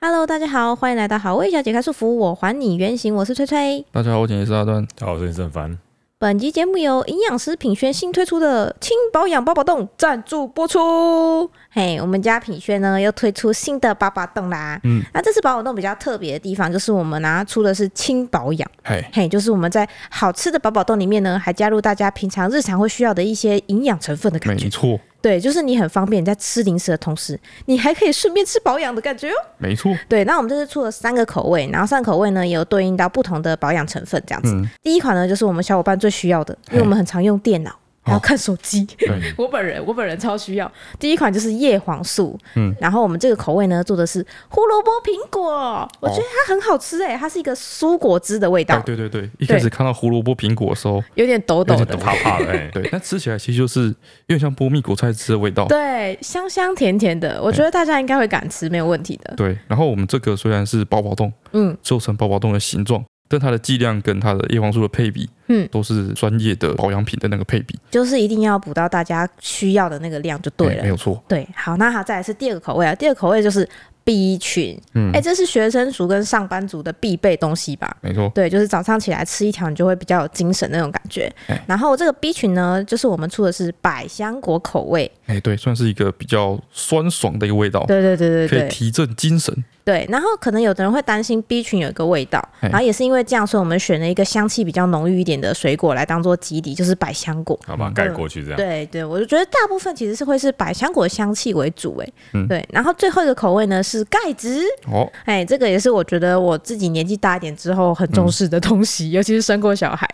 Hello，大家好，欢迎来到好味小姐开束缚，我还你原形，我是崔崔。大家好，我是阿端。大家好，我是郑凡。本集节目由营养师品轩新推出的轻保养宝宝冻赞助播出。嘿，我们家品轩呢又推出新的宝宝冻啦。嗯，那这次宝宝冻比较特别的地方，就是我们拿出的是轻保养。嘿，嘿，就是我们在好吃的宝宝冻里面呢，还加入大家平常日常会需要的一些营养成分的感觉。没错。对，就是你很方便，你在吃零食的同时，你还可以顺便吃保养的感觉哦。没错。对，那我们这次出了三个口味，然后三个口味呢也有对应到不同的保养成分，这样子。嗯。第一款呢就是我们小伙伴最需要的，因为我们很常用电脑。还要看手机，我本人我本人超需要。第一款就是叶黄素，嗯，然后我们这个口味呢做的是胡萝卜苹果，我觉得它很好吃哎，它是一个蔬果汁的味道。对对对，一开始看到胡萝卜苹果的时候，有点抖抖的，怕怕的，对，但吃起来其实就是有点像波蜜果菜汁的味道，对，香香甜甜的，我觉得大家应该会敢吃，没有问题的。对，然后我们这个虽然是宝宝冻，嗯，做成宝宝冻的形状。但它的剂量跟它的叶黄素的配比，嗯，都是专业的保养品的那个配比，就是一定要补到大家需要的那个量就对了，没有错。对，好，那好，再来是第二个口味啊，第二个口味就是 B 群，嗯，哎，这是学生族跟上班族的必备东西吧？没错，对，就是早上起来吃一条，你就会比较有精神那种感觉。然后这个 B 群呢，就是我们出的是百香果口味，哎，对，算是一个比较酸爽的一个味道，对对对对，可以提振精神。对，然后可能有的人会担心 B 群有一个味道，然后也是因为这样，所以我们选了一个香气比较浓郁一点的水果来当做基底，就是百香果，好吧，盖过去这样。对对，我就觉得大部分其实是会是百香果香气为主，哎，嗯对。然后最后一个口味呢是钙质，哦，哎，这个也是我觉得我自己年纪大一点之后很重视的东西，尤其是生过小孩，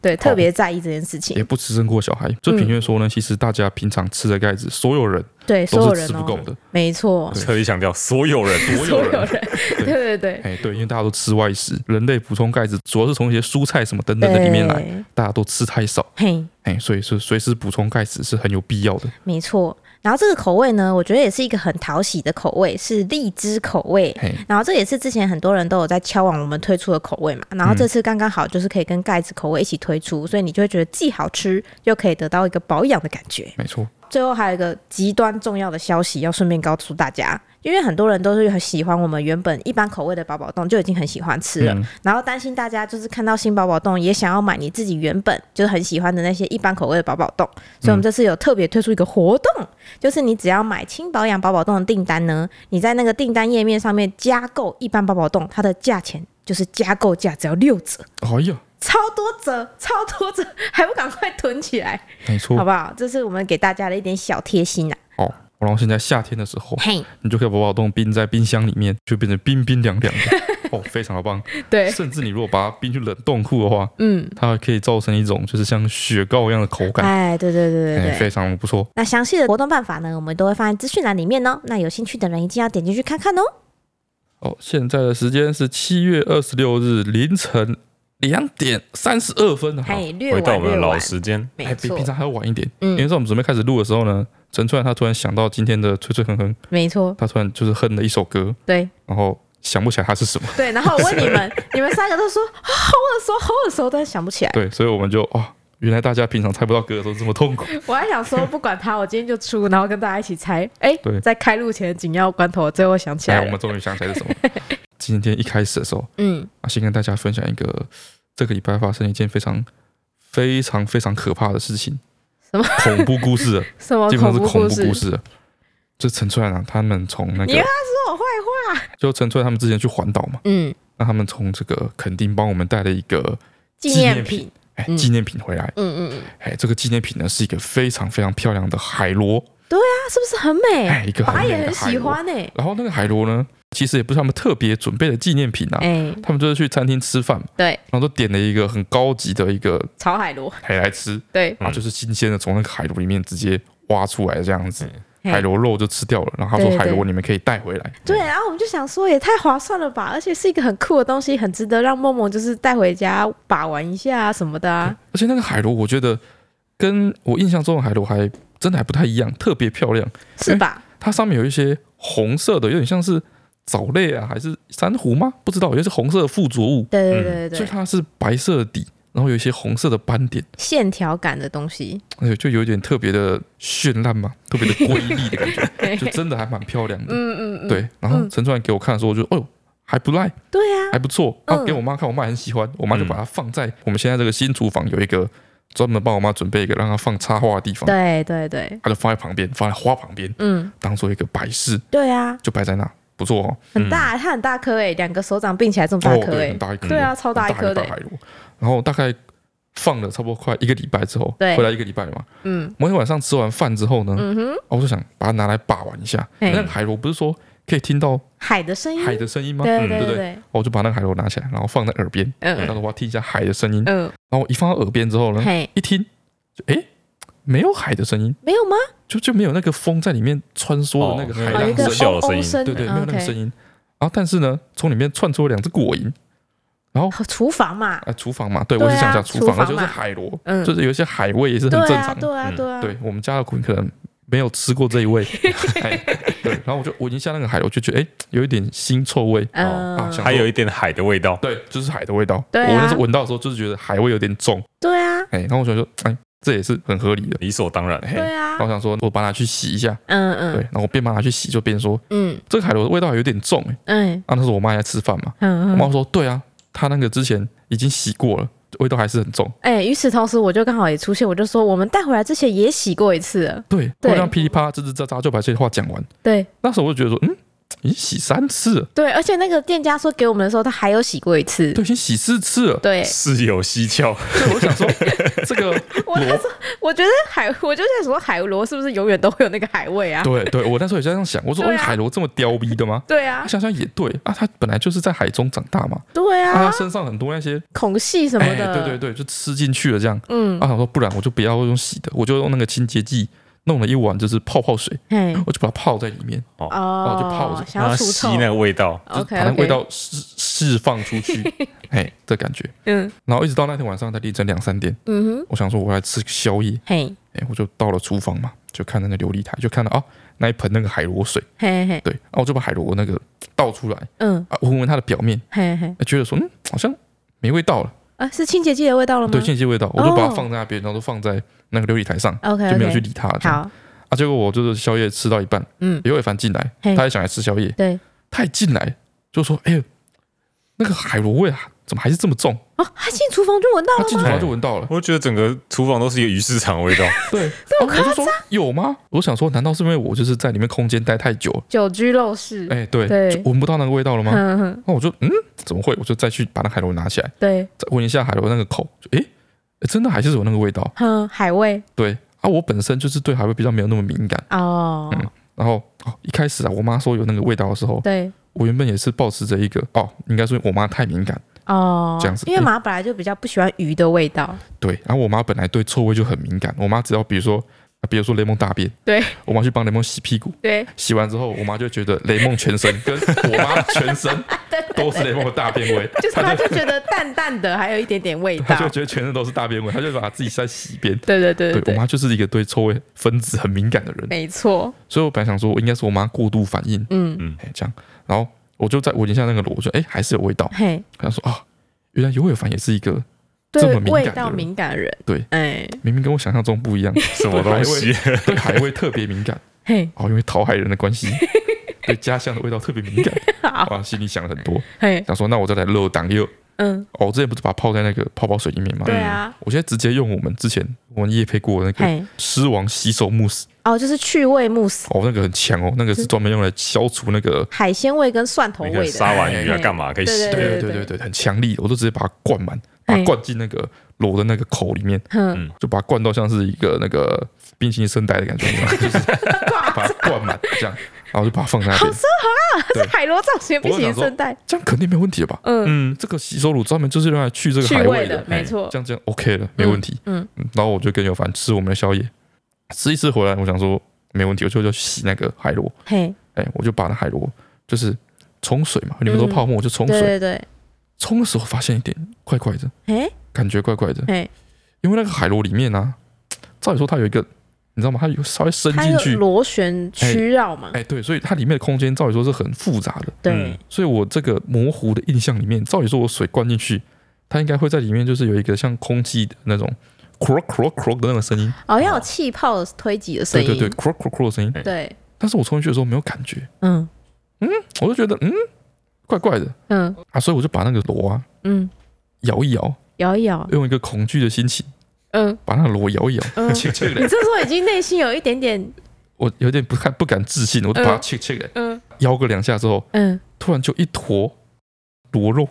对，特别在意这件事情。也不吃生过小孩，就品轩说呢，其实大家平常吃的钙质，所有人。对，所有人吃不够的，没错。特意强调，所有人，所有人，对对对，哎，对，因为大家都吃外食，人类补充钙质主要是从一些蔬菜什么等等的里面来，大家都吃太少，嘿，哎，所以是随时补充钙质是很有必要的，没错。然后这个口味呢，我觉得也是一个很讨喜的口味，是荔枝口味。然后这也是之前很多人都有在敲往我们推出的口味嘛。然后这次刚刚好就是可以跟盖子口味一起推出，所以你就会觉得既好吃又可以得到一个保养的感觉。没错。最后还有一个极端重要的消息要顺便告诉大家，因为很多人都是很喜欢我们原本一般口味的宝宝冻，就已经很喜欢吃了，嗯、然后担心大家就是看到新宝宝冻也想要买你自己原本就是很喜欢的那些一般口味的宝宝冻，所以我们这次有特别推出一个活动，嗯、就是你只要买轻保养宝宝冻的订单呢，你在那个订单页面上面加购一般宝宝冻，它的价钱就是加购价只要六折。哎呀！超多折，超多折，还不赶快囤起来？没错，好不好？这是我们给大家的一点小贴心呐、啊。哦，然后现在夏天的时候，嘿，你就可以把宝宝冻冰在冰箱里面，就变成冰冰凉凉的。哦，非常的棒。对，甚至你如果把它冰去冷冻库的话，嗯，它还可以造成一种就是像雪糕一样的口感。哎，对对对对对，非常不错。那详细的活动办法呢，我们都会放在资讯栏里面哦。那有兴趣的人一定要点进去看看哦。哦，现在的时间是七月二十六日凌晨。两点三十二分，好，回到我们的老时间，还比平常还要晚一点。嗯，因为在我们准备开始录的时候呢，陈川他突然想到今天的吹吹哼哼，没错，他突然就是哼了一首歌，对，然后想不起来它是什么，对，然后我问你们，你们三个都说好耳熟，好耳熟，但是想不起来，对，所以我们就哦，原来大家平常猜不到歌的时候这么痛苦。我还想说不管他，我今天就出，然后跟大家一起猜。哎，对，在开录前紧要关头，最后想起来，我们终于想起来是什么。今天一开始的时候，嗯，啊，先跟大家分享一个。这个礼拜发生一件非常、非常、非常可怕的事情，什么？恐怖故事？什么基本上是恐怖故事？就陈川啊，他们从那个，你他说我坏话，就陈川他们之前去环岛嘛，嗯，那他们从这个垦丁帮我们带了一个纪念品，哎，纪念品回来，嗯嗯嗯，哎，这个纪念品呢是一个非常非常漂亮的海螺，对啊，是不是很美？哎，一个很美的海螺，爸也很喜欢哎，然后那个海螺呢？其实也不是他们特别准备的纪念品啊，欸、他们就是去餐厅吃饭，对，然后都点了一个很高级的一个炒海螺，海来吃，对，然后就是新鲜的从那个海螺里面直接挖出来这样子，嗯、海螺肉就吃掉了，然后他说海螺你们可以带回来，对，对，对，然后我们就想说也太划算了吧，而且是一个很酷的东西，很值得让梦梦就是带回家把玩一下啊什么的啊，而且那个海螺我觉得跟我印象中的海螺还真的还不太一样，特别漂亮，是吧？它上面有一些红色的，有点像是。藻类啊，还是珊瑚吗？不知道，有些是红色的附着物。对对对对，所以它是白色的底，然后有一些红色的斑点，线条感的东西，而且就有一点特别的绚烂嘛，特别的瑰丽的感觉，就真的还蛮漂亮的。嗯嗯嗯。对，然后陈川给我看的时候，我就哦，还不赖，对啊，还不错。然后给我妈看，我妈很喜欢，我妈就把它放在我们现在这个新厨房有一个专门帮我妈准备一个让她放插花的地方。对对对，她就放在旁边，放在花旁边，嗯，当做一个摆饰。对啊，就摆在那。不错哦，很大，它很大颗诶，两个手掌并起来这么大颗诶，很大一颗，对啊，超大一颗的。然后大概放了差不多快一个礼拜之后，回来一个礼拜嘛，嗯，某天晚上吃完饭之后呢，嗯哼，我就想把它拿来把玩一下。那个海螺不是说可以听到海的声音，海的声音吗？对对对，我就把那个海螺拿起来，然后放在耳边，嗯，然后我要听一下海的声音，嗯，然后一放到耳边之后呢，一听，诶。没有海的声音，没有吗？就就没有那个风在里面穿梭的那个海浪的声音，对对，没有那个声音。然后但是呢，从里面窜出了两只果蝇。然后厨房嘛，啊，厨房嘛，对我是想讲厨房，那就是海螺，就是有一些海味也是很正常的。对啊，对啊，对我们家的果可能没有吃过这一味。对，然后我就闻一下那个海螺，就觉得哎，有一点腥臭味啊，还有一点海的味道。对，就是海的味道。我那时候闻到的时候，就是觉得海味有点重。对啊，哎，然后我就说，哎。这也是很合理的，理所当然。对啊，我想说，我把它去洗一下。嗯嗯。对，然后我边把它去洗，就边说，嗯，这个海螺的味道有点重，哎。嗯。啊，那时候我妈在吃饭嘛。嗯嗯。我妈说，对啊，她那个之前已经洗过了，味道还是很重。哎，与此同时，我就刚好也出现，我就说，我们带回来之前也洗过一次了。对。对。这样噼里啪啦、吱吱喳喳就把这些话讲完。对。那时候我就觉得说，嗯。已经洗三次。了，对，而且那个店家说给我们的时候，他还有洗过一次，对，已经洗四次。了，对，事有蹊跷。对，我想说 这个我那时候我觉得海，我就在说海螺是不是永远都会有那个海味啊？对，对我那时候也在这样想，我说，哦，海螺这么刁逼的吗？对啊，想想也对啊，它本来就是在海中长大嘛，对啊，它身上很多那些孔隙什么的，对对对，就吃进去了这样，嗯，啊，我说不然我就不要用洗的，我就用那个清洁剂。弄了一碗就是泡泡水，我就把它泡在里面，哦，然后就泡着，想要吸那个味道，就把那个味道释释放出去，嘿，的感觉，嗯，然后一直到那天晚上，在凌晨两三点，嗯哼，我想说我来吃个宵夜，嘿，哎，我就到了厨房嘛，就看那个琉璃台，就看到啊那一盆那个海螺水，嘿嘿，对，然后我就把海螺那个倒出来，嗯，啊，闻闻它的表面，嘿嘿，觉得说嗯好像没味道了，啊，是清洁剂的味道了吗？对，清洁剂味道，我就把它放在那边，然后都放在。那个琉璃台上，okay, 就没有去理它。好啊，结果我就是宵夜吃到一半，嗯，刘伟凡进来，他也想来吃宵夜，对，他一进来就说：“哎呦，那个海螺味啊，怎么还是这么重啊？”他进厨房就闻到了，他进厨房就闻到了。我就觉得整个厨房都是一个鱼市场的味道。对，这么夸张？有吗？我想说，难道是因为我就是在里面空间待太久，久居陋室？哎，对，就闻不到那个味道了吗？那我就嗯，怎么会？我就再去把那海螺拿起来，对，再闻一下海螺那个口，就哎。真的还是有那个味道，哼，海味。对啊，我本身就是对海味比较没有那么敏感哦。嗯，然后哦，一开始啊，我妈说有那个味道的时候，对，我原本也是抱持着一个哦，应该说我妈太敏感哦，这样子，因为妈本来就比较不喜欢鱼的味道。对，然后我妈本来对臭味就很敏感，我妈只要比如说。比如说雷梦大便，对，我妈去帮雷梦洗屁股，对，洗完之后，我妈就觉得雷梦全身跟我妈全身 都是雷梦的大便味，就是她就觉得淡淡的，还有一点点味道，她就觉得全身都是大便味，她就把自己再洗一遍。对对对，对我妈就是一个对臭味分子很敏感的人，没错。所以我本来想说，应该是我妈过度反应，嗯。嗯，这样，然后我就在闻一下那个螺，我说，哎，还是有味道。嘿，他说啊，原来尤伟凡也是一个。这么敏感的人，敏感人，对，哎，明明跟我想象中不一样，什么东西？对海味特别敏感，嘿，哦，因为讨海人的关系，对家乡的味道特别敏感，哇，心里想了很多，嘿，想说那我再来漏档又，嗯，哦，我之前不是把它泡在那个泡泡水里面吗？对啊，我现在直接用我们之前我们业配过的那个狮王洗手慕斯，哦，就是去味慕斯，哦，那个很强哦，那个是专门用来消除那个海鲜味跟蒜头味的，杀完鱼要干嘛？可以洗？对对对对，很强力，我都直接把它灌满。把它灌进那个螺的那个口里面，嗯，就把它灌到像是一个那个冰淇淋圣代的感觉，就是把它灌满这样，然后就把它放在那边。好奢华啊！是海螺造型冰淇淋圣代，这样肯定没问题了吧？嗯，这个洗手乳专门就是用来去这个海味的，没错。这样这样 OK 了，没问题。嗯，然后我就跟有凡吃我们的宵夜，吃一次回来，我想说没问题，我就就洗那个海螺。嘿，哎，我就把那海螺就是冲水嘛，你们说泡沫，我就冲水。对对。冲的时候发现一点怪怪的，哎，感觉怪怪的，哎，因为那个海螺里面呢，照理说它有一个，你知道吗？它有稍微伸进去，螺旋曲绕嘛，哎，对，所以它里面的空间照理说是很复杂的，对，所以我这个模糊的印象里面，照理说我水灌进去，它应该会在里面，就是有一个像空气的那种 “croak croak croak” 的那个声音。哦，要有气泡推挤的声音。对对对，“croak croak croak” 的声音。对。但是我冲进去的时候没有感觉。嗯嗯，我就觉得嗯，怪怪的。嗯啊，所以我就把那个螺啊，嗯，摇一摇，摇一摇，用一个恐惧的心情，嗯，把那个螺摇一摇。嗯，你这时候已经内心有一点点，我有点不太不敢置信，我就把它切切的，嗯，摇个两下之后，嗯，突然就一坨螺肉。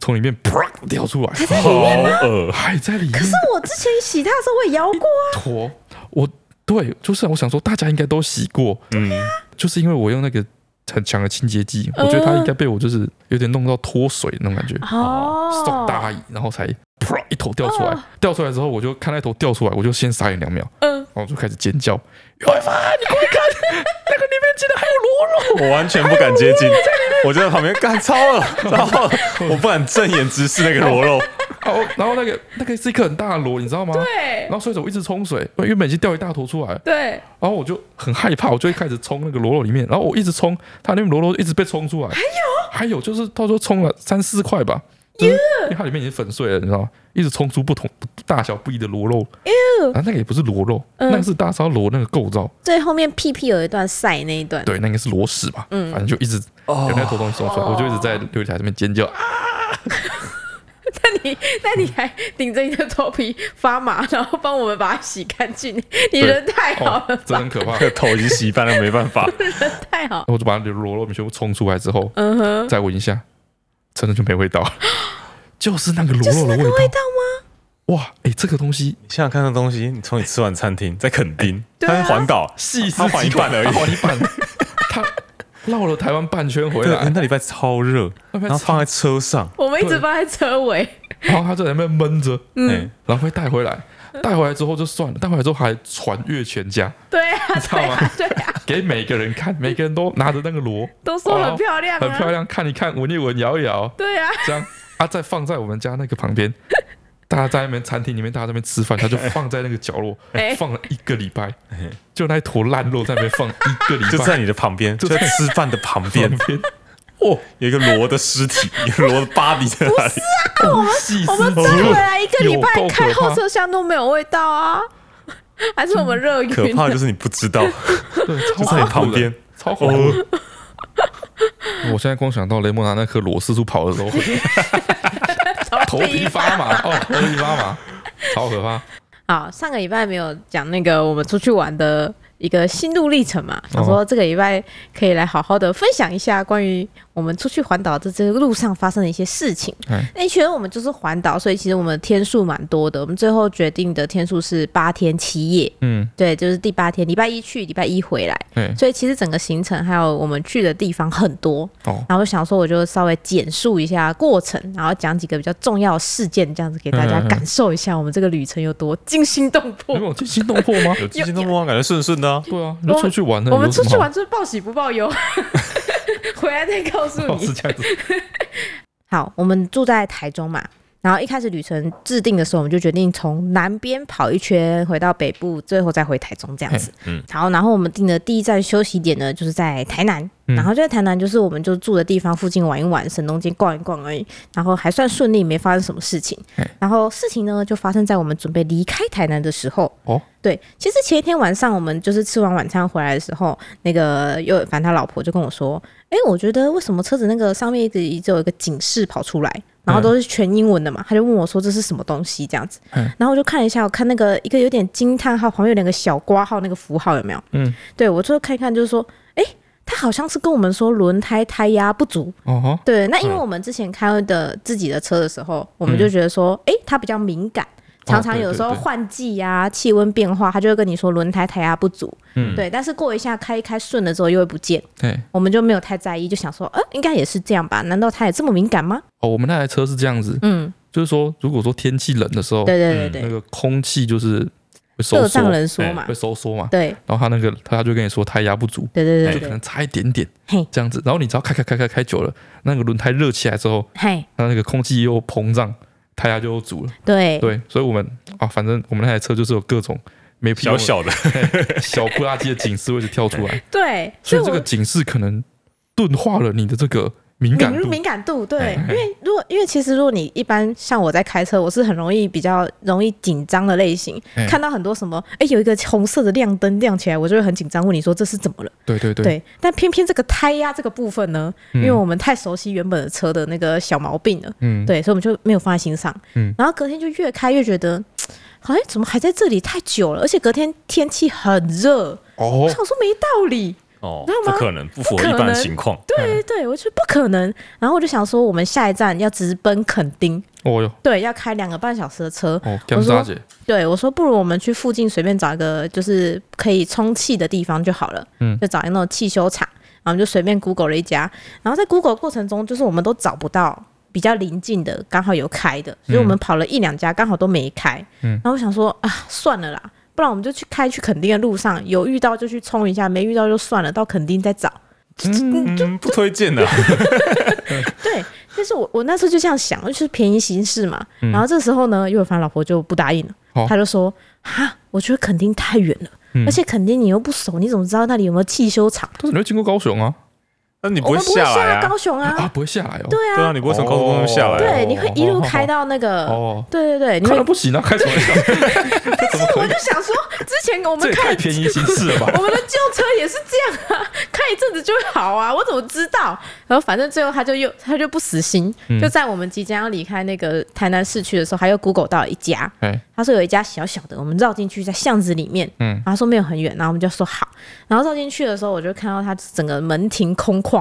从里面啪掉出来，好恶。还在里面。可是我之前洗它的时候，我也摇过啊。坨，我对，就是我想说，大家应该都洗过，嗯，就是因为我用那个很强的清洁剂，我觉得它应该被我就是有点弄到脱水那种感觉，哦，送大姨，然后才啪一头掉出来。掉出来之后，我就看那头掉出来，我就先傻眼两秒，嗯，然后我就开始尖叫，有办法，你快看，那个里面竟然还有螺肉，我完全不敢接近。我就在旁边干超了，然后我不敢正眼直视那个螺肉，然后然后那个那个是一颗很大的螺，你知道吗？对。然后所以说我一直冲水，因为原本已经掉一大坨出来。对。然后我就很害怕，我就会开始冲那个螺肉里面，然后我一直冲，它那个螺肉一直被冲出来。还有还有，就是到时候冲了三四块吧，因为它里面已经粉碎了，你知道吗？一直冲出不同大小不一的螺肉。啊，那个也不是螺肉，那个是大烧螺那个构造。最后面屁屁有一段晒那一段。对，那个是螺屎吧？嗯，反正就一直。有那坨东西冲出来，我就一直在琉璃台这边尖叫啊！那你那你还顶着你的头皮发麻，然后帮我们把它洗干净，你人太好了，真很可怕。头已经洗翻了，没办法，人太好。我就把螺肉全部冲出来之后，嗯哼，再闻一下，真的就没味道，就是那个螺肉的味道。吗？哇，哎，这个东西，你想想看，这东西，你从你吃完餐厅 在垦丁，它是环岛，细它环一半而已，环一半，它。绕了台湾半圈回来，那礼拜超热，然后放在车上，我们一直放在车尾，然后他在那边闷着，嗯，然后会带回来，带回来之后就算了，带回来之后还传阅全家，对啊，你知道吗？对啊，给每个人看，每个人都拿着那个螺，都说很漂亮，很漂亮，看一看，闻一闻，摇一摇，对啊，这样啊，再放在我们家那个旁边。大家在那边餐厅里面，大家在那边吃饭，他就放在那个角落，放了一个礼拜，就那一坨烂肉在那边放一个礼拜，就在你的旁边，就在吃饭的旁边。哦，有一个螺的尸体，一个螺的巴比在那里。不是啊，我们我们带回来一个礼拜，开后车厢都没有味道啊，还是我们热晕？可怕就是你不知道，就在你旁边，超恐怖。我现在光想到雷蒙拿那颗螺四处跑的时候。头皮发麻哦，头皮发麻，超可怕。好，上个礼拜没有讲那个我们出去玩的一个心路历程嘛，想说这个礼拜可以来好好的分享一下关于我们出去环岛这这个路上发生的一些事情。那其实我们就是环岛，所以其实我们天数蛮多的。我们最后决定的天数是八天七夜。嗯，对，就是第八天，礼拜一去，礼拜一回来。对，所以其实整个行程还有我们去的地方很多。哦，然后想说我就稍微简述一下过程，然后讲几个比较重要的事件，这样子给大家感受一下我们这个旅程有多惊心动魄。有惊心动魄吗？有惊心动魄吗？感觉顺顺的。对啊，你出去玩呢？我们出去玩就是报喜不报忧，回来再告诉你。是这样子。好，我们住在台中嘛，然后一开始旅程制定的时候，我们就决定从南边跑一圈，回到北部，最后再回台中这样子。嗯。好，然后我们定的第一站休息点呢，就是在台南。然后就在台南，就是我们就住的地方附近玩一玩，省东街逛一逛而已。然后还算顺利，没发生什么事情。然后事情呢，就发生在我们准备离开台南的时候。哦，对，其实前一天晚上我们就是吃完晚餐回来的时候，那个又反正他老婆就跟我说：“哎，我觉得为什么车子那个上面一直一直有一个警示跑出来，然后都是全英文的嘛？”他就问我说：“这是什么东西？”这样子。然后我就看一下，我看那个一个有点惊叹号，旁边有两个小括号那个符号有没有？嗯，对，我就看一看，就是说，哎。他好像是跟我们说轮胎胎压不足，对，那因为我们之前开的自己的车的时候，我们就觉得说，哎，它比较敏感，常常有时候换季呀、气温变化，他就会跟你说轮胎胎压不足，嗯，对，但是过一下开一开顺了之后又会不见，对，我们就没有太在意，就想说，呃，应该也是这样吧？难道它也这么敏感吗？哦，我们那台车是这样子，嗯，就是说，如果说天气冷的时候，对对对对，那个空气就是。热胀冷缩嘛，会收缩嘛，对。然后他那个他就跟你说胎压不足，对对对，就可能差一点点，嘿，这样子。然后你只要开开开开开久了，那个轮胎热起来之后，嘿，它那个空气又膨胀，胎压就足了，对对。所以我们啊，反正我们那台车就是有各种没小小的 小不拉几的警示位置跳出来，对。所以这个警示可能钝化了你的这个敏感敏感度，对，因为如果因为其实如果你一般像我在开车，我是很容易比较容易紧张的类型，看到很多什么，哎，有一个红色的亮灯亮起来，我就会很紧张，问你说这是怎么了？对对对，对，但偏偏这个胎压这个部分呢，因为我们太熟悉原本的车的那个小毛病了，嗯，对，所以我们就没有放在心上，嗯，然后隔天就越开越觉得，好像怎么还在这里太久了，而且隔天天气很热，哦，我想说没道理。哦，不可能，不符合一般情况。对对，我觉得不可能。然后我就想说，我们下一站要直奔垦丁。哦哟，对，要开两个半小时的车。哦，我说，对，我说不如我们去附近随便找一个就是可以充气的地方就好了。嗯，就找一个那种汽修厂，然后我们就随便 Google 了一家。然后在 Google 过程中，就是我们都找不到比较临近的，刚好有开的，所以我们跑了一两家，刚好都没开。嗯，然后我想说啊，算了啦。不然我们就去开去垦丁的路上，有遇到就去冲一下，没遇到就算了，到垦丁再找。嗯，就不推荐的。对，但是我我那时候就这样想，就是便宜行事嘛。嗯、然后这时候呢，岳凡老婆就不答应了，哦、他就说：“哈，我觉得垦丁太远了，嗯、而且垦丁你又不熟，你怎么知道那里有没有汽修厂？”但是你会经过高雄啊。那你不会下来高雄啊？啊，不会下来哦。对啊，对啊，你不会从高速公路下来。对，你会一路开到那个。哦。对对对，你可能不行啊，开什么？但是我就想说，之前我们开便宜行事了吧？我们的旧车也是这样啊，开一阵子就会好啊，我怎么知道？然后反正最后他就又他就不死心，就在我们即将要离开那个台南市区的时候，他又 Google 到了一家。他说有一家小小的，我们绕进去在巷子里面。嗯。然后说没有很远，然后我们就说好。然后绕进去的时候，我就看到他整个门庭空旷。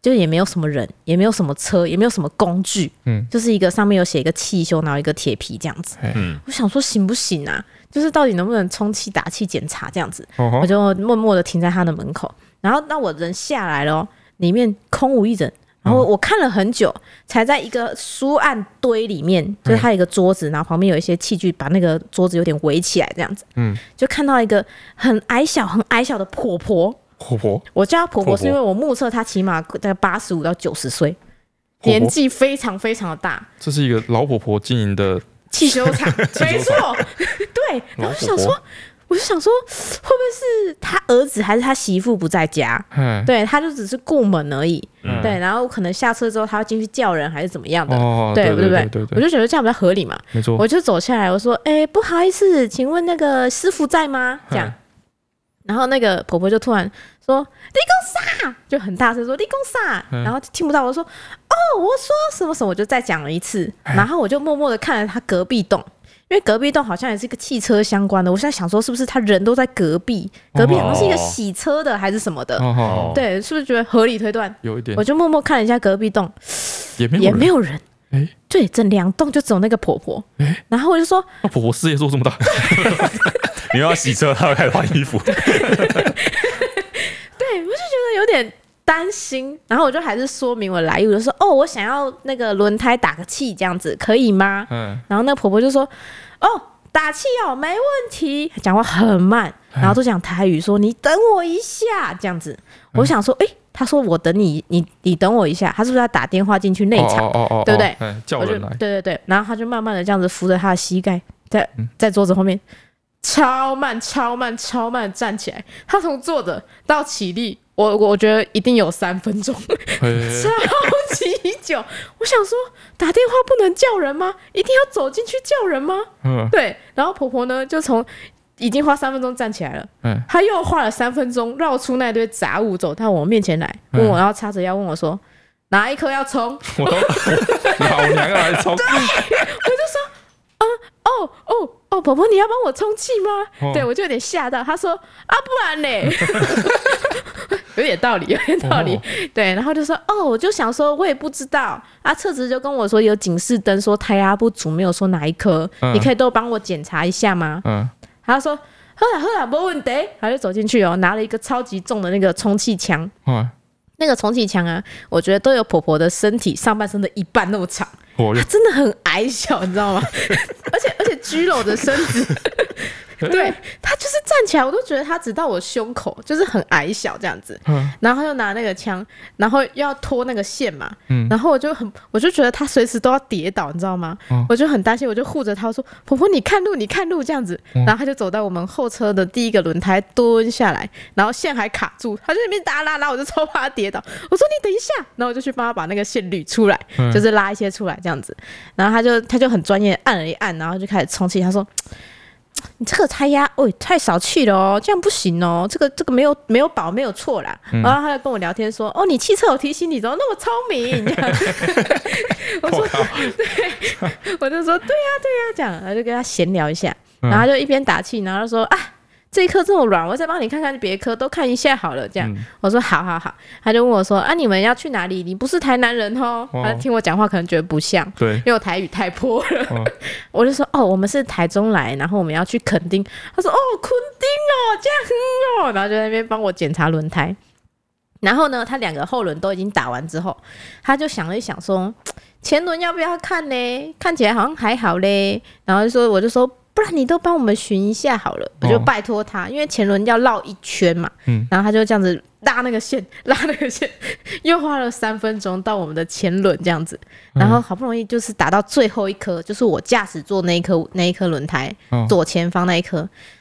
就也没有什么人，也没有什么车，也没有什么工具，嗯，就是一个上面有写一个汽修，然后一个铁皮这样子，嗯，我想说行不行啊？就是到底能不能充气打气检查这样子，哦、我就默默的停在他的门口，然后那我人下来了，里面空无一人，然后我看了很久，才在一个书案堆里面，就是他一个桌子，然后旁边有一些器具，把那个桌子有点围起来这样子，嗯，就看到一个很矮小、很矮小的婆婆。婆婆，我叫她婆婆是因为我目测她起码大概八十五到九十岁，年纪非常非常的大。这是一个老婆婆经营的汽修厂，没错，对。然后我就想说，我就想说，会不会是他儿子还是他媳妇不在家？对，他就只是顾门而已。对，然后可能下车之后他要进去叫人还是怎么样的？对，对不对？我就觉得这样比较合理嘛。没错，我就走下来，我说：“哎，不好意思，请问那个师傅在吗？”这样。然后那个婆婆就突然说：“你讲啥？”就很大声说：“你讲啥？”然后听不到我说：“哦，我说什么什么。”我就再讲了一次。然后我就默默的看着他隔壁栋，因为隔壁栋好像也是一个汽车相关的。我现在想说，是不是他人都在隔壁？隔壁好像是一个洗车的还是什么的？对，是不是觉得合理推断？有一点。我就默默看了一下隔壁栋，也没有也没有人。哎，对，整两栋就只有那个婆婆。然后我就说：“那婆婆事业做这么大。”你要洗车，他要开始换衣服。对，我就觉得有点担心，然后我就还是说明我来意，我就说哦，我想要那个轮胎打个气，这样子可以吗？嗯。然后那个婆婆就说哦，打气哦，没问题。讲话很慢，然后都讲台语，说你等我一下，这样子。我想说，哎，他说我等你，你你等我一下，他是不是要打电话进去内场？哦哦哦，对不对？叫人来。对对对，然后他就慢慢的这样子扶着他的膝盖，在在桌子后面。超慢，超慢，超慢站起来。他从坐着到起立，我我觉得一定有三分钟，超级久。我想说，打电话不能叫人吗？一定要走进去叫人吗？嗯，对。然后婆婆呢，就从已经花三分钟站起来了，嗯，她又花了三分钟绕出那堆杂物，走到我面前来，问我，然后叉着腰问我说：“哪一颗要冲？”我都 老娘要来冲。哦哦哦，婆婆，你要帮我充气吗？哦、对，我就有点吓到。他说啊，不然呢？有点道理，有点道理。哦、对，然后就说哦，我就想说，我也不知道。啊，车子就跟我说有警示灯，说胎压不足，没有说哪一颗。嗯、你可以都帮我检查一下吗？嗯。他说好啦好啦，没问题。他就走进去哦，拿了一个超级重的那个充气枪。嗯。那个充气枪啊，我觉得都有婆婆的身体上半身的一半那么长。他真的很矮小，你知道吗？而且而且佝偻的身子，对，他就是站起来，我都觉得他只到我胸口，就是很矮小这样子。嗯，然后又拿那个枪，然后又要拖那个线嘛。嗯，然后我就很，我就觉得他随时都要跌倒，你知道吗？嗯，我就很担心，我就护着他说：“婆婆，你看路，你看路。”这样子。然后他就走到我们后车的第一个轮胎蹲下来，然后线还卡住，他就那边拉拉拉，我就超怕他跌倒。我说：“你等一下。”然后我就去帮他把那个线捋出来，就是拉一些出来这样子。然后他就他就很专业按了一按，然后就开始充气。他说。你这个胎压，哦，太少气了哦，这样不行哦，这个这个没有没有保没有错啦。嗯、然后他就跟我聊天说，哦，你汽车有提醒你，怎么那么聪明？这样 我说，对，我就说，对呀、啊、对呀、啊，这样，然后就跟他闲聊一下，然后他就一边打气，然后就说啊。这一颗这么软，我再帮你看看别颗，都看一下好了。这样，嗯、我说好好好，他就问我说啊，你们要去哪里？你不是台南人哦。哦他听我讲话可能觉得不像，对，因为我台语太破了。哦、我就说哦，我们是台中来，然后我们要去垦丁。他说哦，垦丁哦，这样哦，然后就在那边帮我检查轮胎。然后呢，他两个后轮都已经打完之后，他就想了一想说，前轮要不要看呢？看起来好像还好嘞。然后就说，我就说。不然你都帮我们寻一下好了，我就拜托他，因为前轮要绕一圈嘛，嗯，然后他就这样子拉那个线，拉那个线，又花了三分钟到我们的前轮这样子，然后好不容易就是打到最后一颗，就是我驾驶座那一颗那一颗轮胎左前方那一颗，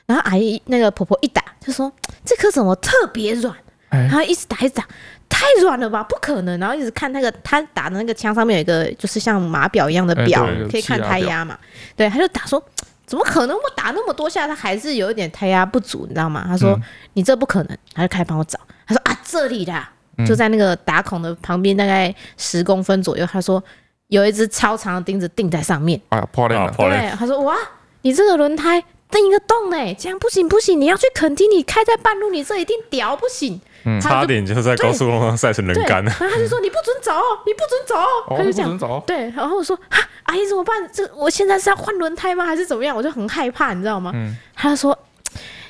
然后阿姨那个婆婆一打就说这颗怎么特别软，然后一直打一直打，太软了吧，不可能，然后一直看那个他打的那个枪上面有一个就是像码表一样的表，可以看胎压嘛，对，他就打说。怎么可能？我打那么多下，他还是有一点胎压不足，你知道吗？他说：“嗯、你这不可能。”他就开始帮我找。他说：“啊，这里的，就在那个打孔的旁边，大概十公分左右。”他说：“有一只超长的钉子钉在上面。”啊，破了，破了。对，他说：“哇，你这个轮胎钉一个洞呢，这样不行不行，你要去垦丁，你开在半路，你这一定屌不行。”差点就在高速公路上晒成人干了。然后他就说：“你不准走，你不准走。”他就这样。对，然后我说：“啊，阿姨怎么办？这我现在是要换轮胎吗？还是怎么样？”我就很害怕，你知道吗？他就说：“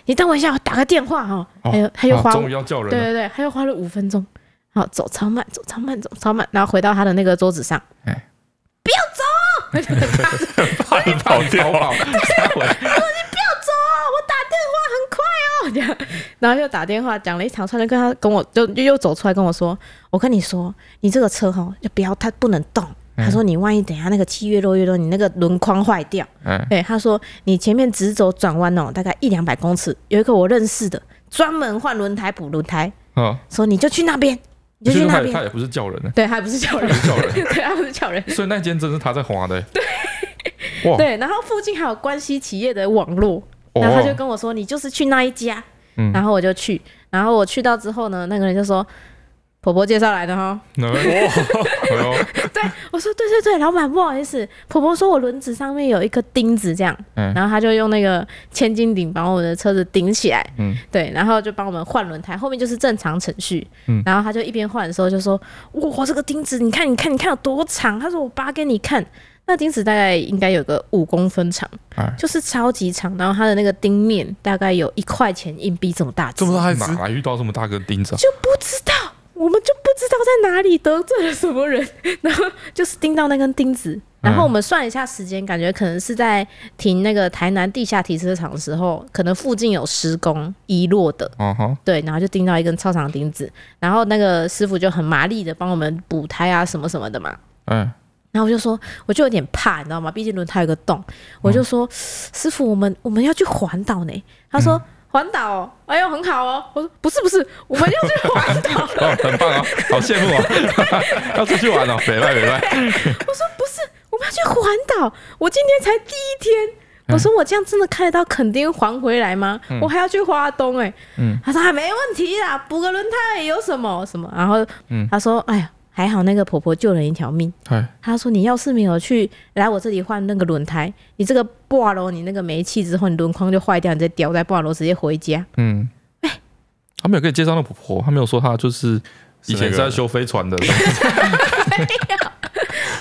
你等我一下，我打个电话哈。”还有，他又花，终于要叫人。对对对，他又花了五分钟。好，走超慢，走超慢，走超慢，然后回到他的那个桌子上。哎，不要走！怕你跑掉了。这样，然后就打电话讲了一长串，就跟他跟我就又走出来跟我说：“我跟你说，你这个车哈，就不要它不能动。嗯、他说你万一等下那个气越落越多，你那个轮框坏掉。嗯，对，他说你前面直走转弯哦，大概一两百公尺，有一个我认识的专门换轮胎补轮胎。哦，说你就去那边，你就去那边。他也不是叫人，对，他也不是叫人，叫人，对，他不是叫人。所以那间真是他在滑的。对，哇对，然后附近还有关系企业的网络。然后他就跟我说：“你就是去那一家。”嗯，然后我就去。然后我去到之后呢，那个人就说：“婆婆介绍来的哈。” 对，我说：“对对对，老板不好意思，婆婆说我轮子上面有一颗钉子，这样。”嗯，然后他就用那个千斤顶把我的车子顶起来。嗯，对，然后就帮我们换轮胎，后面就是正常程序。嗯，然后他就一边换的时候就说：“哇，这个钉子，你看，你看，你看有多长？”他说：“我扒给你看。”那钉子大概应该有个五公分长，唉就是超级长。然后它的那个钉面大概有一块钱硬币这么大。这么大哪来遇到这么大个钉子？就不知道，我们就不知道在哪里得罪了什么人，然后就是钉到那根钉子。然后我们算一下时间，感觉可能是在停那个台南地下停车场的时候，可能附近有施工遗落的。Uh. 对，然后就钉到一根超长钉子。然后那个师傅就很麻利的帮我们补胎啊什么什么的嘛。嗯。然后我就说，我就有点怕，你知道吗？毕竟轮胎有个洞。我就说，师傅，我们我们要去环岛呢。他说，环岛，哎呦，很好哦。我说，不是不是，我们要去环岛。哦，很棒啊，好羡慕啊，要出去玩哦，北外北外。我说不是，我们要去环岛。我今天才第一天。我说我这样真的开得到垦丁还回来吗？我还要去花东哎。嗯。他说还没问题啦，补个轮胎有什么什么。然后，嗯，他说，哎呀。还好那个婆婆救了一条命。嘿她说：“你要是没有去来我这里换那个轮胎，你这个挂了，你那个没气之后，你轮框就坏掉，你再掉在挂了，直接回家。”嗯，哎、欸，他没有给你介绍那婆婆，他没有说他就是以前是在修飞船的。没有，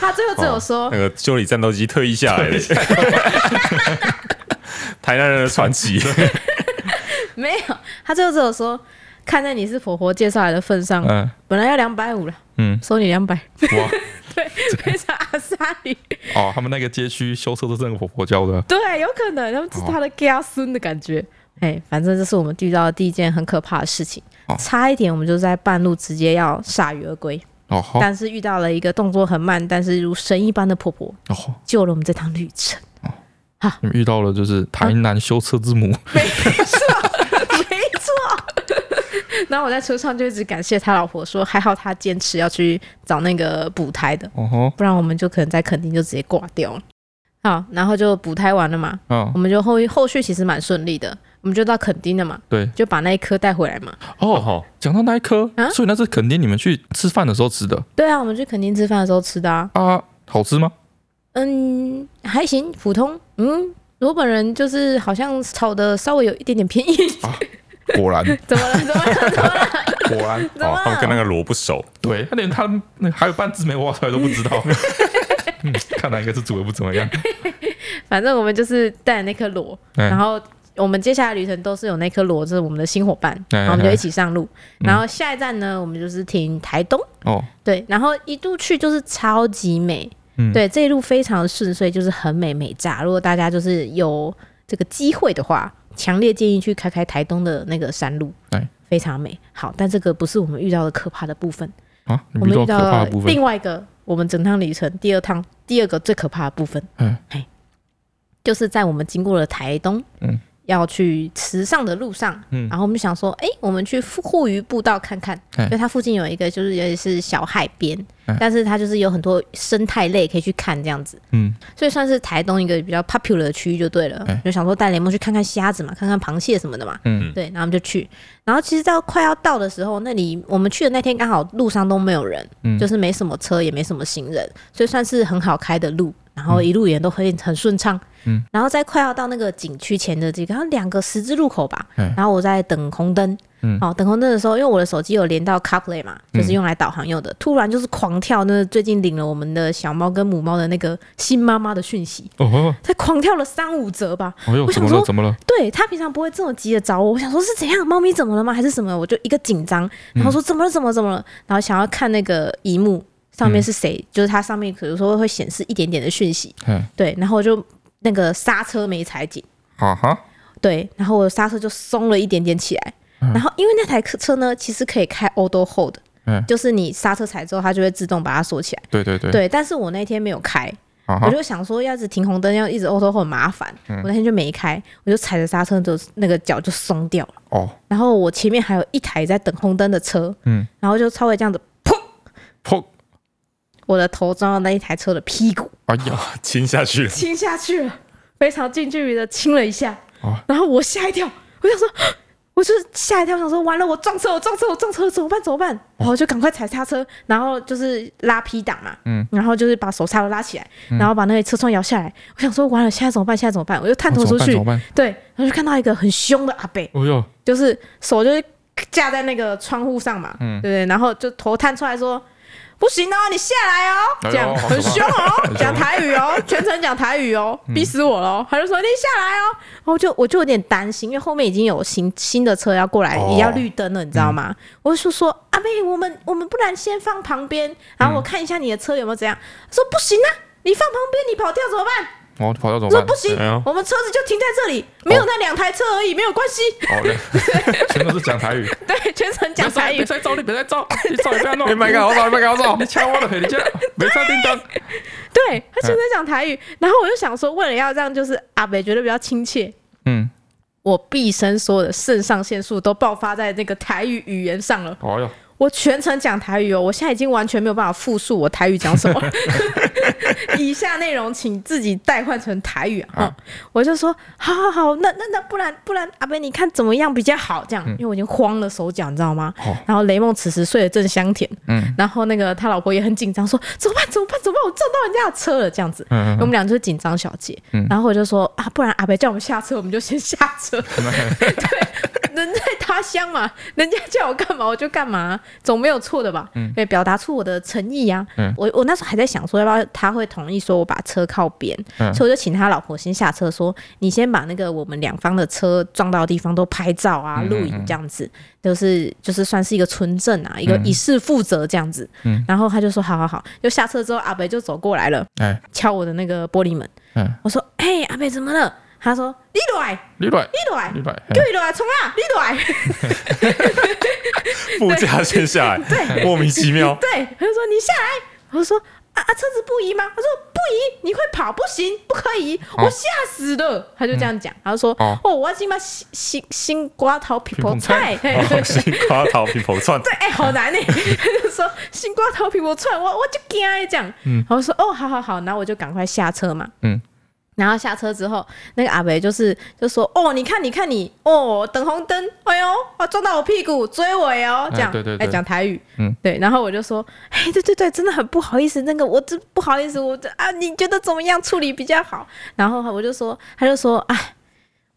他最后只有说、哦、那个修理战斗机退役下来的 台南人的传奇。没有，他最后只有说。看在你是婆婆介绍来的份上，嗯，本来要两百五了，嗯，收你两百，哇，对，非常阿萨里。哦，他们那个街区修车都是那个婆婆教的。对，有可能他们是他的家孙的感觉。哎、哦，反正这是我们遇到的第一件很可怕的事情。哦、差一点，我们就在半路直接要铩羽而归。哦，但是遇到了一个动作很慢，但是如神一般的婆婆，哦，救了我们这趟旅程。哦，好，你们遇到了就是台南修车之母。没错，没错。然后我在车上就一直感谢他老婆，说还好他坚持要去找那个补胎的，哦，不然我们就可能在垦丁就直接挂掉了。好，然后就补胎完了嘛，嗯，我们就后后续其实蛮顺利的，我们就到垦丁了嘛，对，就把那一颗带回来嘛。哦，好，讲到那一颗，啊，所以那是垦丁你们去吃饭的时候吃的？对啊，我们去垦丁吃饭的时候吃的啊。啊，好吃吗？嗯，还行，普通。嗯，我本人就是好像炒的稍微有一点点偏硬。啊 果然，怎么了？怎么了？怎么了？果然，哦，他们跟那个螺不熟，对，他连他那还有半只没挖出来都不知道。嗯，看来应该是煮的不怎么样。反正我们就是带那颗螺，然后我们接下来旅程都是有那颗螺，就是我们的新伙伴，然后我们就一起上路。然后下一站呢，我们就是停台东。哦，对，然后一度去就是超级美，对，这一路非常的顺遂，就是很美美炸。如果大家就是有这个机会的话。强烈建议去开开台东的那个山路，哎，非常美。好。但这个不是我们遇到的可怕的部分。啊，我们遇到了另外一个我们整趟旅程第二趟第二个最可怕的部分，嗯，哎，就是在我们经过了台东，嗯。要去池上的路上，嗯，然后我们想说，哎，我们去护鱼步道看看，因为它附近有一个就是也是小海边，但是它就是有很多生态类可以去看这样子，嗯，所以算是台东一个比较 popular 的区域就对了，就想说带雷蒙去看看虾子嘛，看看螃蟹什么的嘛，嗯，对，然后我们就去，然后其实到快要到的时候，那里我们去的那天刚好路上都没有人，嗯。就是没什么车也没什么行人，所以算是很好开的路。然后一路也都很很顺畅，嗯，然后在快要到那个景区前的这个，然后两个十字路口吧，嗯，然后我在等红灯，嗯，哦，等红灯的时候，因为我的手机有连到 CarPlay 嘛，就是用来导航用的，突然就是狂跳，那最近领了我们的小猫跟母猫的那个新妈妈的讯息，哦，才狂跳了三五折吧，我想说怎么了？对，他平常不会这么急的找我，我想说是怎样，猫咪怎么了吗？还是什么？我就一个紧张，然后说怎么了？怎么怎么了？然后想要看那个荧幕。上面是谁？嗯、就是它上面可能说会显示一点点的讯息，嗯、对，然后就那个刹车没踩紧，啊哈，对，然后我的刹车就松了一点点起来，嗯、然后因为那台车呢，其实可以开 auto hold，嗯，就是你刹车踩之后，它就会自动把它锁起来，对对对，对，但是我那天没有开，啊、我就想说要是停红灯要一直 auto hold 很麻烦，嗯、我那天就没开，我就踩着刹车就那个脚就松掉了，哦，然后我前面还有一台在等红灯的车，嗯，然后就稍微这样子，砰砰。我的头撞到那一台车的屁股，哎呀，亲下去了，亲下去了，非常近距离的亲了一下，哦、然后我吓一跳，我想说，我就吓一跳，想说完了，我撞车，我撞车，我撞车，怎么办？怎么办？然后就赶快踩刹车，然后就是拉 P 档嘛，嗯，然后就是把手刹都拉起来，嗯、然后把那个车窗摇下来，我想说完了，现在怎么办？现在怎么办？我就探头出去，哦、对，然后就看到一个很凶的阿伯，哦哟就是手就是架在那个窗户上嘛，嗯，对不对？然后就头探出来说。不行哦，你下来哦，这样很凶哦，讲台语哦，全程讲台语哦，逼死我了。他就说你下来哦，然后就我就有点担心，因为后面已经有新新的车要过来，也要绿灯了，你知道吗？我就说阿妹，我们我们不然先放旁边，然后我看一下你的车有没有怎样。他说不行啊，你放旁边，你跑掉怎么办？哦，跑掉怎么办？说不行，我们车子就停在这里，没有那两台车而已，没有关系。好的，全都是讲台语。对，全程讲台语。别再照，你别再照，你照也不要弄。你别搞我照，你别搞我照，你抢我的黑，你这没插叮当。对，他全程讲台语，然后我就想说，为了要这样，就是阿北觉得比较亲切。嗯，我毕生所有的肾上腺素都爆发在那个台语语言上了。哦哟。我全程讲台语哦，我现在已经完全没有办法复述我台语讲什么。以下内容请自己代换成台语啊！嗯、我就说，好好好，那那那不然不然，阿贝你看怎么样比较好？这样，因为我已经慌了手脚，你知道吗？嗯、然后雷梦此时睡得正香甜，嗯，然后那个他老婆也很紧张，说怎么办？怎么办？怎么办？我撞到人家的车了，这样子。嗯，嗯，我们俩就是紧张小姐。嗯，然后我就说啊，不然阿贝叫我们下车，我们就先下车。对，人在他乡嘛，人家叫我干嘛我就干嘛。总没有错的吧？嗯，对，表达出我的诚意呀。嗯，我我那时候还在想说，要不要他会同意说我把车靠边，嗯，所以我就请他老婆先下车，说你先把那个我们两方的车撞到的地方都拍照啊、录影这样子，就是就是算是一个存证啊，一个以示负责这样子。嗯，然后他就说好好好，就下车之后，阿北就走过来了，哎，敲我的那个玻璃门。嗯，我说，哎，阿北怎么了？他说：“你来，你来，你来，你来，叫你来冲啊！你来。”副驾先下来，对，莫名其妙。对，他就说：“你下来。”我说：“啊啊，车子不移吗？”他说：“不移，你会跑，不行，不可以，我吓死了。”他就这样讲。他就说：“哦，我要去买新新新瓜头皮婆菜，新瓜头皮婆串。”对，哎，好难呢。他就说：“新瓜头皮婆串，我我就惊这样。”嗯，我说：“哦，好好好，然后我就赶快下车嘛。”嗯。然后下车之后，那个阿伯就是就说：“哦，你看，你看你，哦，等红灯，哎呦，啊，撞到我屁股，追尾哦，这样，哎、对对对，讲台语，嗯，对。然后我就说，哎，对对对，真的很不好意思，那个我真不好意思，我这啊，你觉得怎么样处理比较好？然后我就说，他就说，哎，